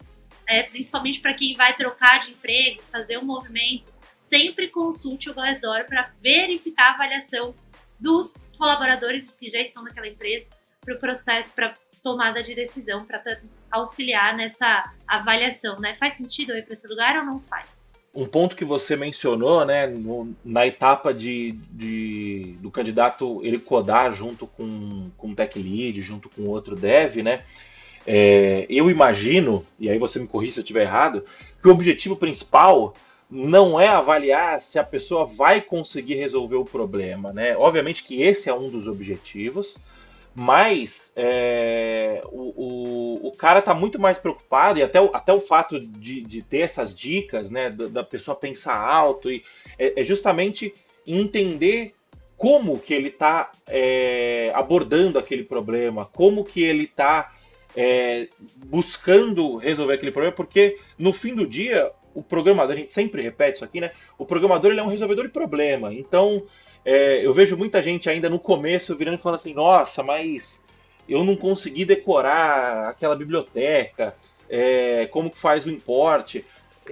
é, principalmente para quem vai trocar de emprego, fazer um movimento sempre consulte o Glassdoor para verificar a avaliação dos colaboradores que já estão naquela empresa para o processo, para tomada de decisão, para auxiliar nessa avaliação, né? Faz sentido ir para esse lugar ou não faz? Um ponto que você mencionou, né, no, na etapa de, de, do candidato ele codar junto com, com o tech lead, junto com outro dev, né, é, eu imagino, e aí você me corrija se eu estiver errado, que o objetivo principal não é avaliar se a pessoa vai conseguir resolver o problema, né? Obviamente que esse é um dos objetivos, mas é, o, o, o, cara está muito mais preocupado, e até o, até o fato de, de ter essas dicas, né, da, da pessoa pensar alto, e é, é, justamente entender como que ele está é, abordando aquele problema, como que ele está é, buscando resolver aquele problema, porque no fim do dia o programador, a gente sempre repete isso aqui, né? O programador ele é um resolvedor de problema. Então, é, eu vejo muita gente ainda no começo virando e falando assim: nossa, mas eu não consegui decorar aquela biblioteca, é, como que faz o import.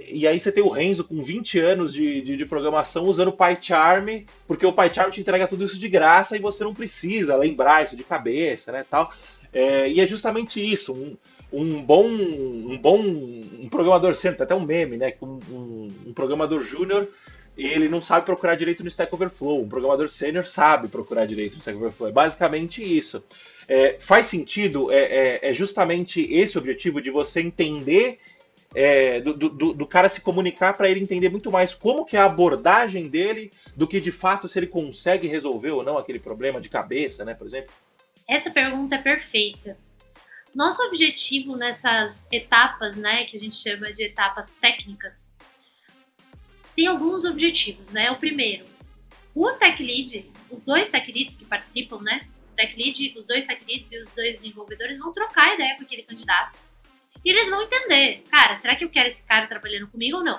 E aí você tem o Renzo com 20 anos de, de, de programação usando o PyCharm, porque o PyCharm te entrega tudo isso de graça e você não precisa lembrar isso de cabeça, né, tal. É, e é justamente isso, um, um bom, um bom um programador sênior, até um meme, né? Um, um, um programador júnior ele não sabe procurar direito no Stack Overflow. Um programador sênior sabe procurar direito no Stack Overflow. É basicamente isso. É, faz sentido, é, é, é, justamente esse o objetivo de você entender, é, do, do, do, cara se comunicar para ele entender muito mais como que é a abordagem dele do que de fato se ele consegue resolver ou não aquele problema de cabeça, né, por exemplo. Essa pergunta é perfeita. Nosso objetivo nessas etapas, né, que a gente chama de etapas técnicas, tem alguns objetivos, né? O primeiro, o tech lead, os dois tech leads que participam, né? Tech lead, os dois tech leads e os dois desenvolvedores vão trocar ideia com aquele candidato. E eles vão entender, cara, será que eu quero esse cara trabalhando comigo ou não?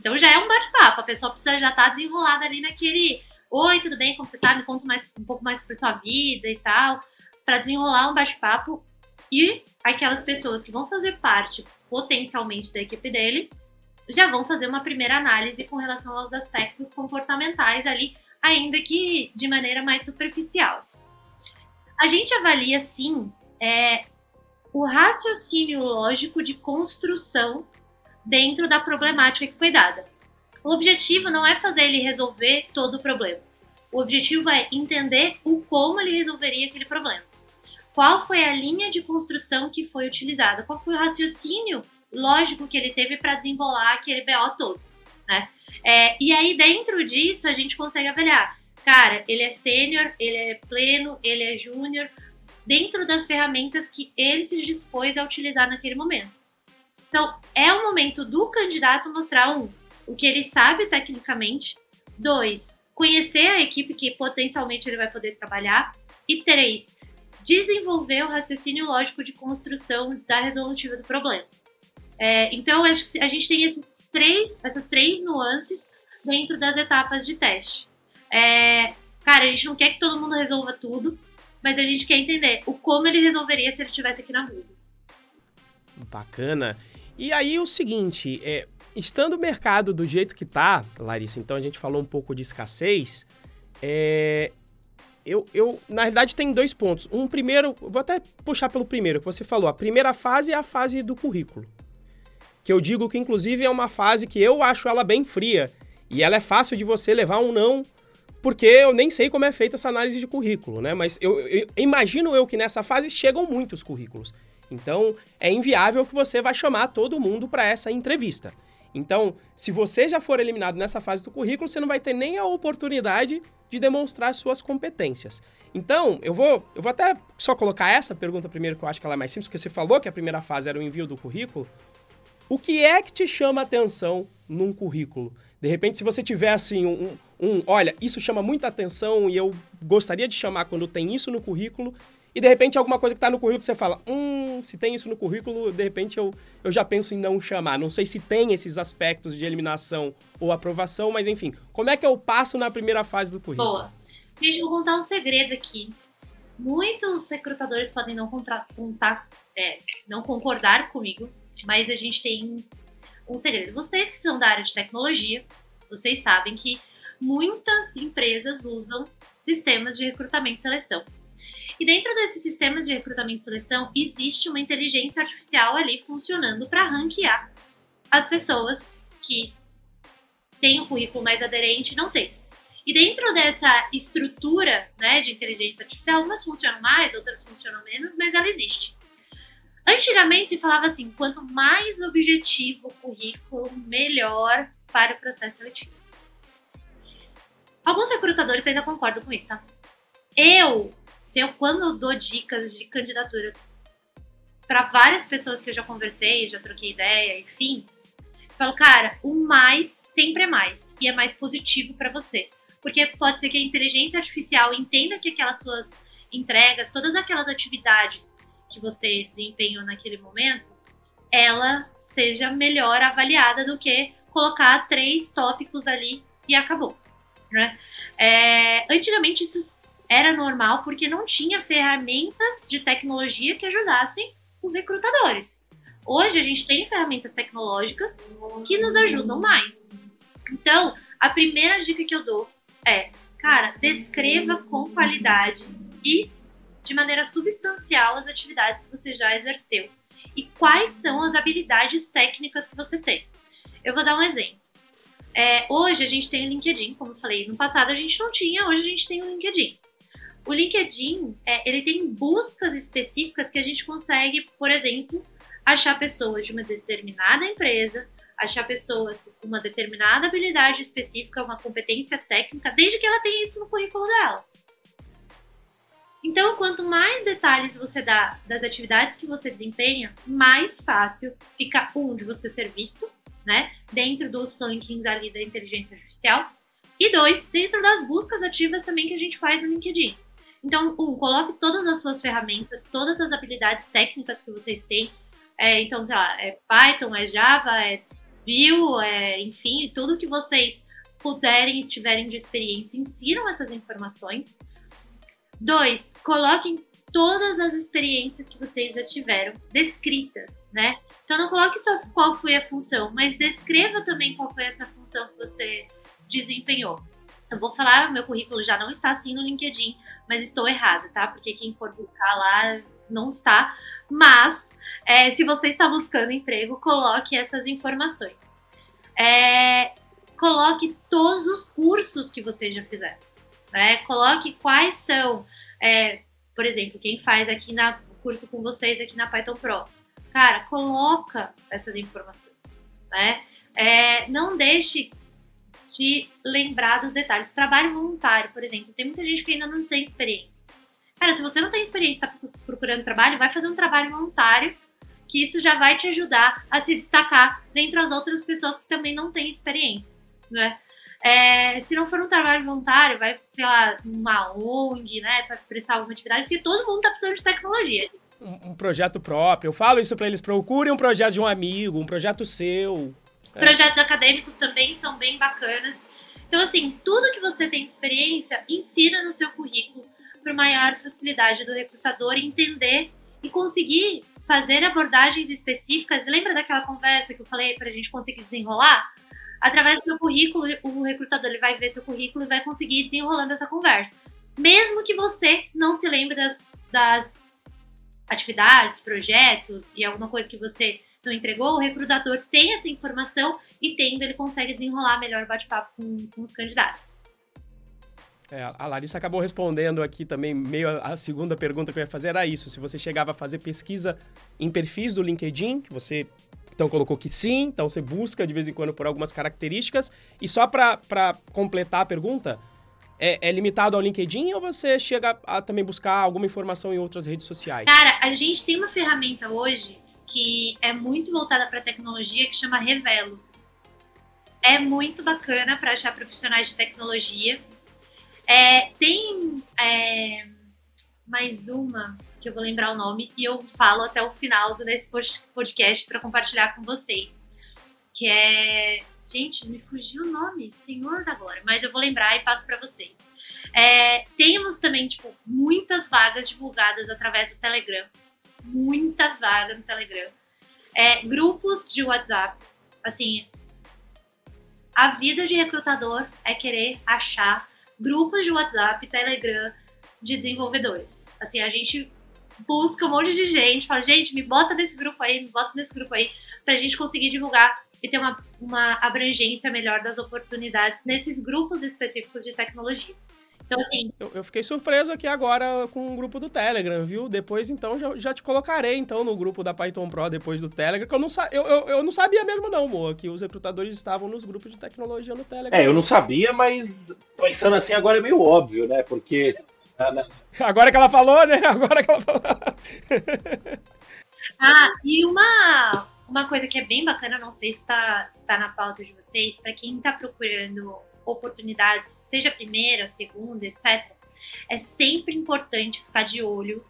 Então já é um bate-papo, a pessoa precisa já estar tá desenrolada ali naquele Oi, tudo bem? Como você tá? Me conta mais, um pouco mais sobre sua vida e tal, para desenrolar um bate-papo. E aquelas pessoas que vão fazer parte potencialmente da equipe dele já vão fazer uma primeira análise com relação aos aspectos comportamentais ali, ainda que de maneira mais superficial. A gente avalia, sim, é, o raciocínio lógico de construção dentro da problemática que foi dada. O objetivo não é fazer ele resolver todo o problema. O objetivo é entender o como ele resolveria aquele problema. Qual foi a linha de construção que foi utilizada? Qual foi o raciocínio lógico que ele teve para desenrolar aquele BO todo, né? É, e aí, dentro disso, a gente consegue avaliar. Cara, ele é sênior, ele é pleno, ele é júnior, dentro das ferramentas que ele se dispôs a utilizar naquele momento. Então, é o momento do candidato mostrar, um, o que ele sabe tecnicamente, dois, conhecer a equipe que potencialmente ele vai poder trabalhar, e três, desenvolver o raciocínio lógico de construção da resolutiva do problema. É, então, acho que a gente tem esses três, essas três nuances dentro das etapas de teste. É, cara, a gente não quer que todo mundo resolva tudo, mas a gente quer entender o como ele resolveria se ele estivesse aqui na música. Bacana. E aí o seguinte, é, estando o mercado do jeito que tá, Larissa, então a gente falou um pouco de escassez, é, eu, eu, na realidade, tem dois pontos. Um primeiro, vou até puxar pelo primeiro que você falou. A primeira fase é a fase do currículo que eu digo que inclusive é uma fase que eu acho ela bem fria e ela é fácil de você levar um não, porque eu nem sei como é feita essa análise de currículo, né? Mas eu, eu, imagino eu que nessa fase chegam muitos currículos. Então é inviável que você vai chamar todo mundo para essa entrevista. Então, se você já for eliminado nessa fase do currículo, você não vai ter nem a oportunidade de demonstrar suas competências. Então, eu vou, eu vou até só colocar essa pergunta primeiro, que eu acho que ela é mais simples, porque você falou que a primeira fase era o envio do currículo. O que é que te chama atenção num currículo? De repente, se você tiver assim um, um, olha, isso chama muita atenção e eu gostaria de chamar quando tem isso no currículo, e de repente alguma coisa que está no currículo você fala, hum, se tem isso no currículo, de repente eu, eu já penso em não chamar. Não sei se tem esses aspectos de eliminação ou aprovação, mas enfim, como é que eu passo na primeira fase do currículo? Boa. Gente, vou contar um segredo aqui. Muitos recrutadores podem não, contar, é, não concordar comigo, mas a gente tem um segredo. Vocês que são da área de tecnologia, vocês sabem que muitas empresas usam sistemas de recrutamento e seleção. E dentro desses sistemas de recrutamento e seleção, existe uma inteligência artificial ali funcionando para ranquear as pessoas que têm o currículo mais aderente e não têm. E dentro dessa estrutura né, de inteligência artificial, umas funcionam mais, outras funcionam menos, mas ela existe. Antigamente se falava assim: quanto mais objetivo o currículo, melhor para o processo seletivo. Alguns recrutadores ainda concordam com isso, tá? Eu, eu quando eu dou dicas de candidatura para várias pessoas que eu já conversei, já troquei ideia, enfim, falo, cara, o mais sempre é mais e é mais positivo para você. Porque pode ser que a inteligência artificial entenda que aquelas suas entregas, todas aquelas atividades que você desempenhou naquele momento, ela seja melhor avaliada do que colocar três tópicos ali e acabou. Né? É, antigamente isso era normal porque não tinha ferramentas de tecnologia que ajudassem os recrutadores. Hoje a gente tem ferramentas tecnológicas que nos ajudam mais. Então, a primeira dica que eu dou é, cara, descreva com qualidade isso de maneira substancial as atividades que você já exerceu e quais são as habilidades técnicas que você tem. Eu vou dar um exemplo. É, hoje a gente tem o LinkedIn, como eu falei, no passado a gente não tinha, hoje a gente tem o LinkedIn. O LinkedIn, é, ele tem buscas específicas que a gente consegue, por exemplo, achar pessoas de uma determinada empresa, achar pessoas com uma determinada habilidade específica, uma competência técnica, desde que ela tenha isso no currículo dela. Então, quanto mais detalhes você dá das atividades que você desempenha, mais fácil fica um de você ser visto, né, dentro dos rankings ali da inteligência artificial, e dois, dentro das buscas ativas também que a gente faz no LinkedIn. Então, um, coloque todas as suas ferramentas, todas as habilidades técnicas que vocês têm. É, então, sei lá, é Python, é Java, é Vue, é, enfim, tudo que vocês puderem e tiverem de experiência, insiram essas informações. Dois, coloquem todas as experiências que vocês já tiveram descritas, né? Então não coloque só qual foi a função, mas descreva também qual foi essa função que você desempenhou. Eu vou falar, meu currículo já não está assim no LinkedIn, mas estou errado, tá? Porque quem for buscar lá não está. Mas é, se você está buscando emprego, coloque essas informações. É, coloque todos os cursos que você já fizeram. Né? Coloque quais são, é, por exemplo, quem faz aqui na curso com vocês aqui na Python Pro. Cara, coloca essas informações. Né? É, não deixe de lembrar dos detalhes. Trabalho voluntário, por exemplo. Tem muita gente que ainda não tem experiência. Cara, se você não tem experiência, está procurando trabalho, vai fazer um trabalho voluntário, que isso já vai te ajudar a se destacar dentre as outras pessoas que também não têm experiência, né? É, se não for um trabalho voluntário, vai, sei lá, uma ONG, né, para prestar alguma atividade, porque todo mundo tá precisando de tecnologia. Um, um projeto próprio. Eu falo isso para eles, procurem um projeto de um amigo, um projeto seu. É. Projetos acadêmicos também são bem bacanas. Então, assim, tudo que você tem de experiência, insira no seu currículo para maior facilidade do recrutador entender e conseguir fazer abordagens específicas. Lembra daquela conversa que eu falei para a gente conseguir desenrolar? Através do seu currículo, o recrutador ele vai ver seu currículo e vai conseguir ir desenrolando essa conversa. Mesmo que você não se lembre das, das atividades, projetos e alguma coisa que você não entregou, o recrutador tem essa informação e tendo, ele consegue desenrolar melhor o bate-papo com, com os candidatos. É, a Larissa acabou respondendo aqui também, meio a, a, segunda pergunta que eu ia fazer era isso. Se você chegava a fazer pesquisa em perfis do LinkedIn, que você então colocou que sim, então você busca de vez em quando por algumas características. E só para completar a pergunta, é, é, limitado ao LinkedIn ou você chega a também buscar alguma informação em outras redes sociais? Cara, a gente tem uma ferramenta hoje que é muito voltada para tecnologia que chama Revelo. É muito bacana para achar profissionais de tecnologia. É, tem é, mais uma que eu vou lembrar o nome e eu falo até o final desse podcast para compartilhar com vocês. Que é. Gente, me fugiu o nome, Senhor da Glória, mas eu vou lembrar e passo para vocês. É, temos também, tipo, muitas vagas divulgadas através do Telegram. Muita vaga no Telegram. É, grupos de WhatsApp. Assim, a vida de recrutador é querer achar grupos de WhatsApp, Telegram de desenvolvedores. Assim, a gente busca um monte de gente, fala, gente, me bota nesse grupo aí, me bota nesse grupo aí, pra gente conseguir divulgar e ter uma, uma abrangência melhor das oportunidades nesses grupos específicos de tecnologia. Então, assim. Eu, eu, fiquei surpreso aqui agora com o grupo do Telegram, viu? Depois, então, já, já te colocarei, então, no grupo da Python Pro depois do Telegram, que eu não, eu, eu, eu não sabia mesmo, não, Moa, que os recrutadores estavam nos grupos de tecnologia no Telegram. É, eu não sabia, mas pensando assim agora é meio óbvio, né? Porque Agora que ela falou, né? Agora que ela falou. ah, e uma, uma coisa que é bem bacana, não sei se está tá na pauta de vocês, para quem está procurando oportunidades, seja primeira, segunda, etc., é sempre importante ficar de olho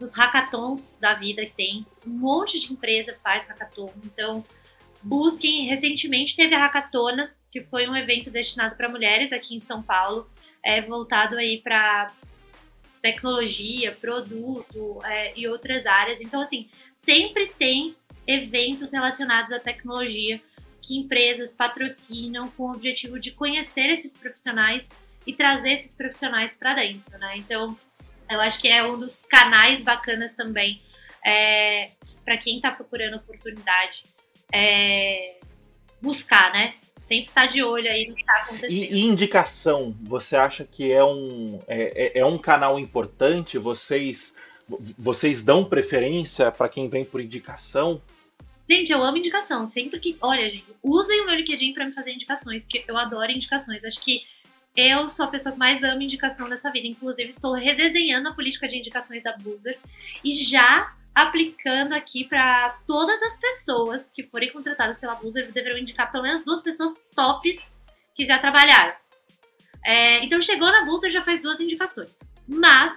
nos hackathons da vida que tem. Um monte de empresa faz hackathon, então busquem. Recentemente teve a Hackatona, que foi um evento destinado para mulheres aqui em São Paulo, é voltado aí para tecnologia, produto é, e outras áreas. Então, assim, sempre tem eventos relacionados à tecnologia que empresas patrocinam com o objetivo de conhecer esses profissionais e trazer esses profissionais para dentro, né? Então, eu acho que é um dos canais bacanas também é, para quem está procurando oportunidade é, buscar, né? sempre estar tá de olho aí no que está acontecendo. E, indicação, você acha que é um, é, é, é um canal importante? Vocês, vocês dão preferência para quem vem por indicação? Gente, eu amo indicação. Sempre que. Olha, gente, usem o meu LinkedIn para me fazer indicações, porque eu adoro indicações. Acho que eu sou a pessoa que mais ama indicação nessa vida. Inclusive, estou redesenhando a política de indicações da Boozer e já aplicando aqui para todas as pessoas que forem contratadas pela Boozer, deverão indicar pelo menos duas pessoas tops que já trabalharam. É, então, chegou na Boozer, já faz duas indicações. Mas,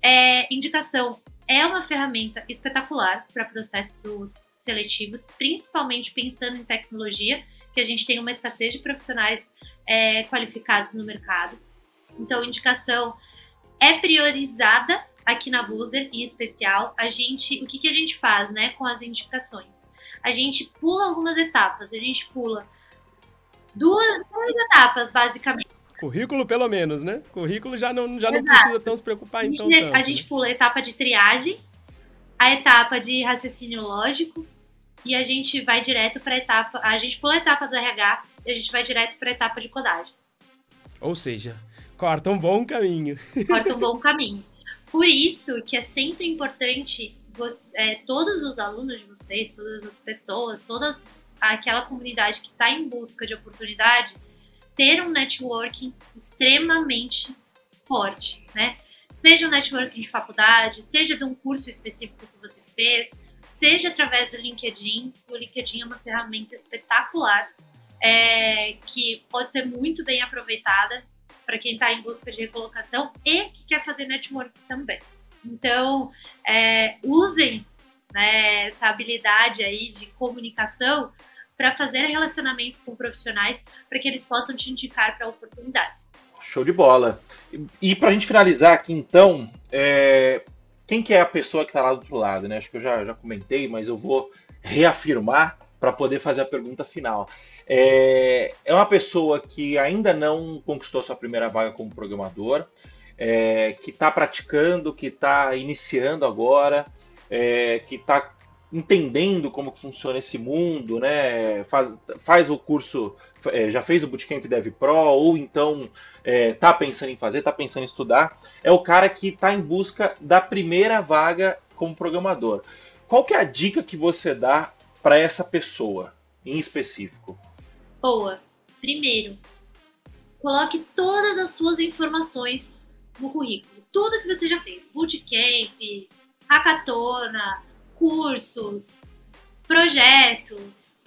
é, indicação é uma ferramenta espetacular para processos seletivos, principalmente pensando em tecnologia, que a gente tem uma escassez de profissionais é, qualificados no mercado. Então, indicação é priorizada aqui na Boozer, em especial. A gente, o que, que a gente faz, né, com as indicações? A gente pula algumas etapas. A gente pula duas, duas etapas, basicamente. Currículo, pelo menos, né? Currículo já não, já não precisa tão se preocupar, a gente, então. Tanto, a gente né? pula a etapa de triagem, a etapa de raciocínio lógico, e a gente vai direto para a etapa. A gente pula a etapa do RH e a gente vai direto para a etapa de codagem. Ou seja, corta um bom caminho. Corta um bom caminho. Por isso que é sempre importante você, é, todos os alunos de vocês, todas as pessoas, toda aquela comunidade que está em busca de oportunidade, ter um networking extremamente forte, né? Seja um networking de faculdade, seja de um curso específico que você fez, seja através do LinkedIn. O LinkedIn é uma ferramenta espetacular é, que pode ser muito bem aproveitada para quem está em busca de recolocação e que quer fazer network também. Então, é, usem né, essa habilidade aí de comunicação para fazer relacionamentos com profissionais para que eles possam te indicar para oportunidades. Show de bola. E, e para a gente finalizar aqui, então, é, quem que é a pessoa que está lá do outro lado, né? Acho que eu já, já comentei, mas eu vou reafirmar para poder fazer a pergunta final. É, é uma pessoa que ainda não conquistou sua primeira vaga como programador, é, que está praticando, que está iniciando agora, é, que está entendendo como que funciona esse mundo, né? Faz, faz o curso, é, já fez o Bootcamp Dev Pro, ou então é, tá pensando em fazer, tá pensando em estudar, é o cara que está em busca da primeira vaga como programador. Qual que é a dica que você dá para essa pessoa em específico? Boa. Primeiro, coloque todas as suas informações no currículo. Tudo que você já fez. Bootcamp, hackathona, cursos, projetos,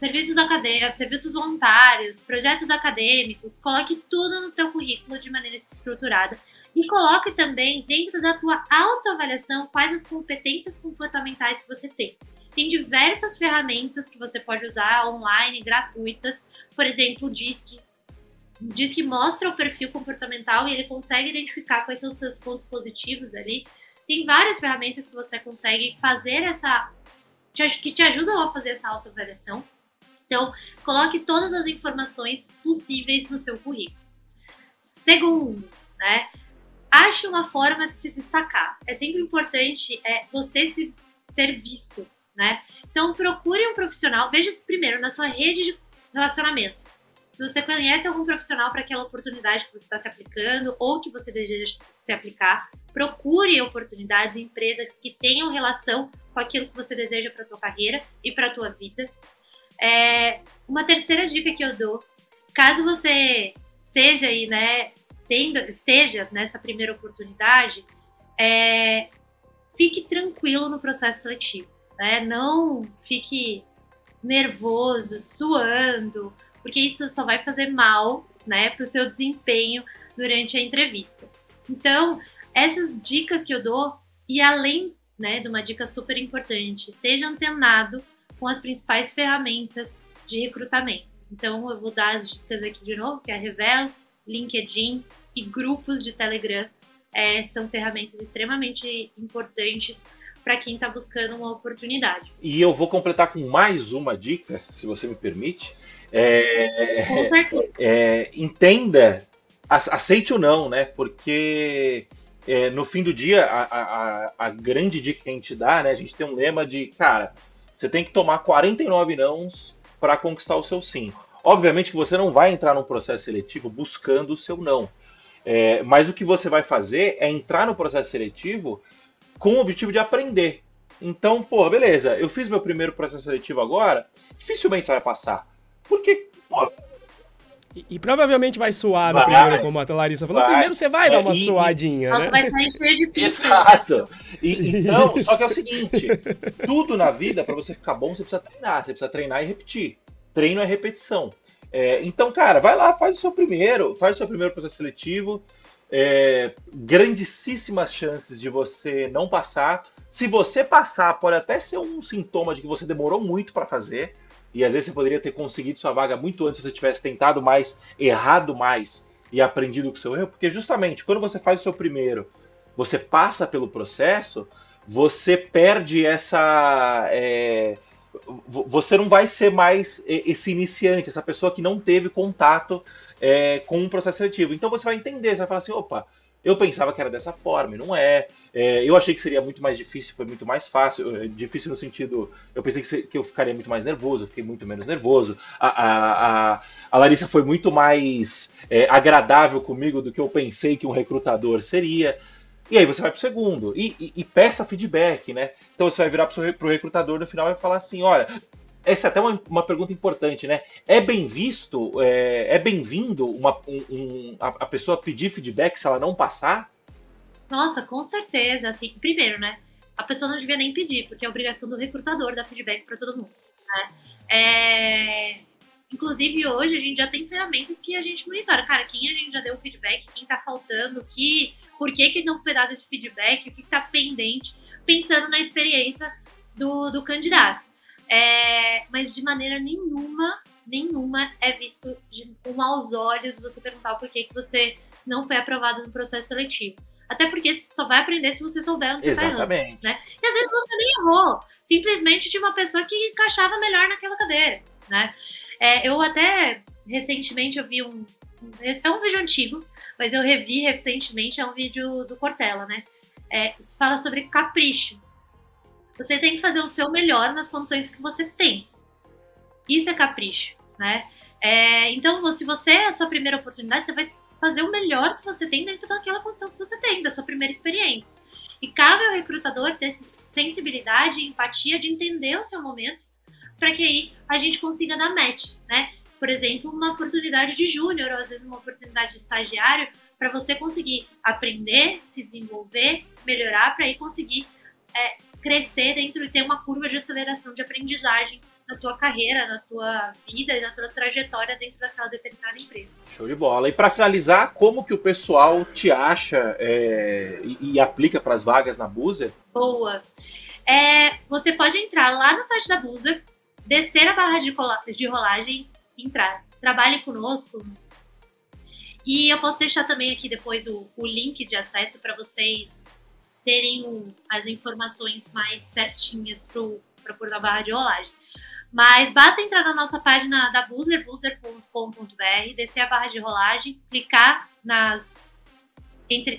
serviços acadêmicos, serviços voluntários, projetos acadêmicos, coloque tudo no teu currículo de maneira estruturada e coloque também dentro da tua autoavaliação quais as competências comportamentais que você tem. Tem diversas ferramentas que você pode usar online, gratuitas, por exemplo, o DISC. O DISC mostra o perfil comportamental e ele consegue identificar quais são os seus pontos positivos ali tem várias ferramentas que você consegue fazer essa. que te ajudam a fazer essa autoavaliação. Então, coloque todas as informações possíveis no seu currículo. Segundo, né? Ache uma forma de se destacar. É sempre importante é, você se, ser visto, né? Então, procure um profissional, veja se primeiro na sua rede de relacionamento. Se você conhece algum profissional para aquela oportunidade que você está se aplicando ou que você deseja se aplicar, procure oportunidades em empresas que tenham relação com aquilo que você deseja para a tua carreira e para a tua vida. É, uma terceira dica que eu dou, caso você seja aí, né, tendo, esteja nessa primeira oportunidade, é, fique tranquilo no processo seletivo, né? Não fique nervoso, suando, porque isso só vai fazer mal, né, para o seu desempenho durante a entrevista. Então, essas dicas que eu dou, e além né, de uma dica super importante, esteja antenado com as principais ferramentas de recrutamento. Então, eu vou dar as dicas aqui de novo, que é a Revelo, LinkedIn e grupos de Telegram. É, são ferramentas extremamente importantes para quem está buscando uma oportunidade. E eu vou completar com mais uma dica, se você me permite, é, Com certeza. É, entenda, aceite ou não, né? Porque é, no fim do dia, a, a, a, grande dica que a gente dá, né? A gente tem um lema de, cara, você tem que tomar 49 nãos para conquistar o seu sim. Obviamente que você não vai entrar num processo seletivo buscando o seu não. É, mas o que você vai fazer é entrar no processo seletivo com o objetivo de aprender. Então, pô, beleza, eu fiz meu primeiro processo seletivo agora, dificilmente você vai passar. Porque, pô, E, e provavelmente vai suar no Vai. primeiro, como a Larissa falou. Vai. Primeiro você vai É, dar uma e- e- suadinha, Nossa, né? vai sair cheio de pizza. Exato. E- então, só que é o seguinte: tudo na vida, pra você ficar bom, você precisa treinar. Você precisa treinar e repetir. Treino é repetição. É, então, cara, vai lá, faz o seu primeiro, faz o seu primeiro processo seletivo. É, grandíssimas chances de você não passar. Se você passar, pode até ser um sintoma de que você demorou muito pra fazer. E às vezes você poderia ter conseguido sua vaga muito antes se você tivesse tentado mais, errado mais e aprendido com o seu erro. Porque justamente quando você faz o seu primeiro, você passa pelo processo, você perde essa. é, vo- você não vai ser mais esse iniciante, essa pessoa que não teve contato é, com um processo seletivo. Então você vai entender, você vai falar assim, opa, eu pensava que era dessa forma, e não é. É, eu achei que seria muito mais difícil, foi muito mais fácil. É, Difícil no sentido, eu pensei que, se- que eu ficaria muito mais nervoso, eu fiquei muito menos nervoso. A, a, a, a Larissa foi muito mais é, agradável comigo do que eu pensei que um recrutador seria. E aí você vai pro segundo e, e- e peça feedback, né? Então você vai virar pro, seu, pro recrutador no final e vai falar assim, olha, essa é até uma, uma pergunta importante, né? É bem visto, é, é bem-vindo uma, um- um- a, a pessoa pedir feedback se ela não passar? Nossa, com certeza. Assim, primeiro, né? A pessoa não devia nem pedir, porque é obrigação do recrutador dar feedback para todo mundo. Né? É, Inclusive, hoje a gente já tem ferramentas que a gente monitora. Cara, quem a gente já deu feedback, quem tá faltando, que, por que, que não foi dado esse feedback, o que, que tá pendente, pensando na experiência do, do candidato. É, mas de maneira nenhuma, nenhuma é visto de, com maus olhos você perguntar o porquê que você não foi aprovado no processo seletivo. Até porque você só vai aprender se você souber onde você tá errando. Exatamente. E às vezes você nem errou. Simplesmente tinha uma pessoa que encaixava melhor naquela cadeira, né? É, eu até, recentemente, eu vi um... É um vídeo antigo, mas eu revi recentemente, é um vídeo do Cortella, né? É, fala sobre capricho. Você tem que fazer o seu melhor nas condições que você tem. Isso é capricho, né? É, então, se você é a sua primeira oportunidade, você vai fazer o melhor que você tem dentro daquela condição que você tem, da sua primeira experiência. E cabe ao recrutador ter essa sensibilidade e empatia de entender o seu momento para que aí a gente consiga dar match, né? Por exemplo, uma oportunidade de júnior ou às vezes uma oportunidade de estagiário para você conseguir aprender, se desenvolver, melhorar para aí conseguir é, crescer dentro e ter uma curva de aceleração de aprendizagem na tua carreira, na tua vida e na tua trajetória dentro daquela determinada empresa. Show de bola. E para finalizar, como que o pessoal te acha é, e, e aplica para as vagas na Buzer? Boa. É, você pode entrar lá no site da Boozer, descer a barra de, de rolagem, entrar. Trabalhe conosco. E eu posso deixar também aqui depois o, o link de acesso para vocês terem as informações mais certinhas para pôr na barra de rolagem. Mas basta entrar na nossa página da Boozer, boozer.com.br, descer a barra de rolagem, clicar nas, entre,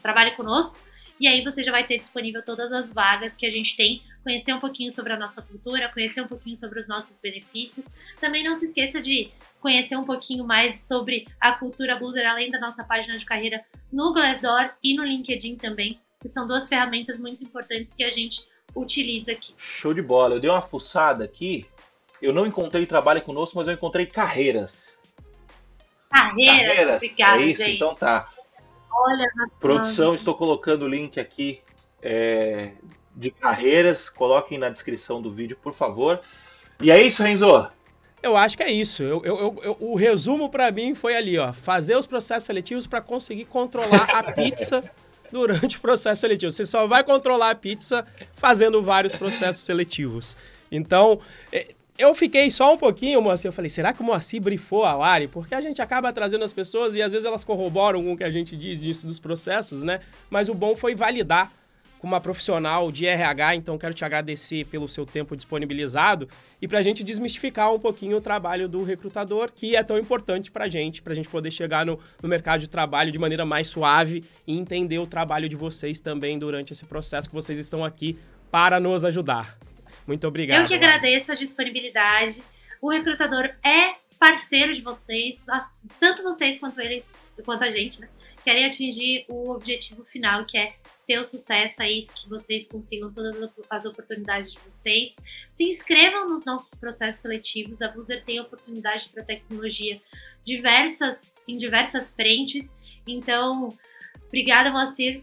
Trabalhe Conosco, e aí você já vai ter disponível todas as vagas que a gente tem, conhecer um pouquinho sobre a nossa cultura, conhecer um pouquinho sobre os nossos benefícios. Também não se esqueça de conhecer um pouquinho mais sobre a cultura Boozer, além da nossa página de carreira no Glassdoor e no LinkedIn também, que são duas ferramentas muito importantes que a gente utiliza aqui. Show de bola. Eu dei uma fuçada aqui. Eu não encontrei trabalho conosco, mas eu encontrei carreiras. Carreiras, obrigada, é isso? gente. Então tá. Olha, na Produção, estou colocando o link aqui é, de carreiras. Coloquem na descrição do vídeo, por favor. E é isso, Renzo? Eu acho que é isso. Eu, eu- eu- eu- o resumo pra mim foi ali, ó. Fazer os processos seletivos pra conseguir controlar a pizza durante o processo seletivo. Você só vai controlar a pizza fazendo vários processos seletivos. Então, é, eu fiquei só um pouquinho, Moacir. Eu falei, será que o Moacir brifou a Lari? Porque a gente acaba trazendo as pessoas e às vezes elas corroboram com o que a gente diz disso dos processos, né? Mas o bom foi validar com uma profissional de RH, então quero te agradecer pelo seu tempo disponibilizado e para a gente desmistificar um pouquinho o trabalho do recrutador, que é tão importante para a gente, para a gente poder chegar no, no mercado de trabalho de maneira mais suave e entender o trabalho de vocês também durante esse processo que vocês estão aqui para nos ajudar. Muito obrigado. Eu que Lari. agradeço a disponibilidade. O recrutador é parceiro de vocês, tanto vocês quanto eles, quanto a gente, né? querem atingir o objetivo final, que é ter o sucesso aí, que vocês consigam todas as oportunidades de vocês. Se inscrevam nos nossos processos seletivos. A Boozer tem oportunidade para tecnologia diversas, em diversas frentes. Então, obrigada, Moacir,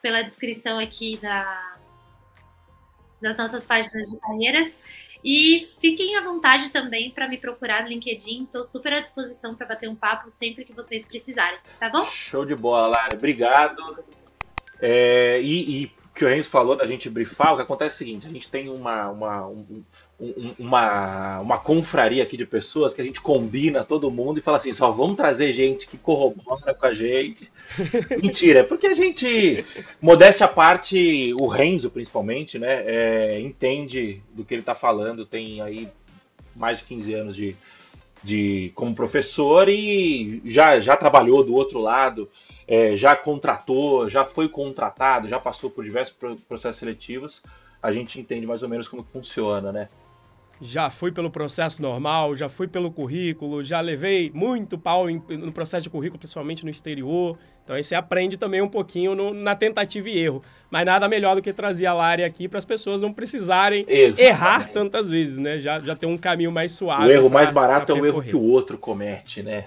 pela descrição aqui da, das nossas páginas de carreiras. E fiquem à vontade também para me procurar no LinkedIn. Estou super à disposição para bater um papo sempre que vocês precisarem, tá bom? Show de bola, Lara. Obrigado. É, e, e que o Renzo falou da gente brifar, o que acontece é o seguinte, a gente tem uma, uma, um, um, uma, uma confraria aqui de pessoas que a gente combina todo mundo e fala assim, só vamos trazer gente que corrobora com a gente. Mentira, é porque a gente, modéstia à parte, o Renzo principalmente, né, é, entende do que ele está falando, tem aí mais de 15 anos de, de como professor e já, já trabalhou do outro lado, é, já contratou, já foi contratado, já passou por diversos processos seletivos, a gente entende mais ou menos como funciona, né? Já fui pelo processo normal, já fui pelo currículo, já levei muito pau no processo de currículo, principalmente no exterior. Então aí você aprende também um pouquinho no, na tentativa e erro. Mas nada melhor do que trazer a Lari aqui para as pessoas não precisarem Exatamente. errar tantas vezes, né? Já, já tem um caminho mais suave. O erro pra, mais barato é o erro que o outro comete, né?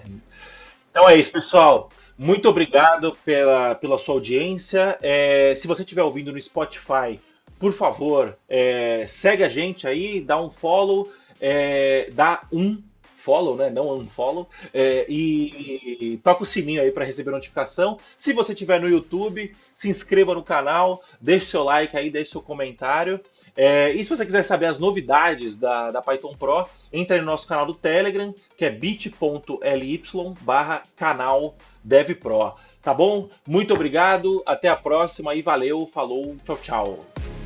Então é isso, pessoal. Muito obrigado pela, pela sua audiência. É, se você estiver ouvindo no Spotify, por favor, é, segue a gente aí, dá um follow, é, dá um follow, né? Não unfollow. É, e, e toca o sininho aí para receber notificação. Se você estiver no YouTube, se inscreva no canal, deixe seu like aí, deixe seu comentário. É, e se você quiser saber as novidades da, da Python Pro, entre no nosso canal do Telegram, que é bit.ly barra canal DevPro. Tá bom? Muito obrigado, até a próxima e valeu, falou, tchau, tchau.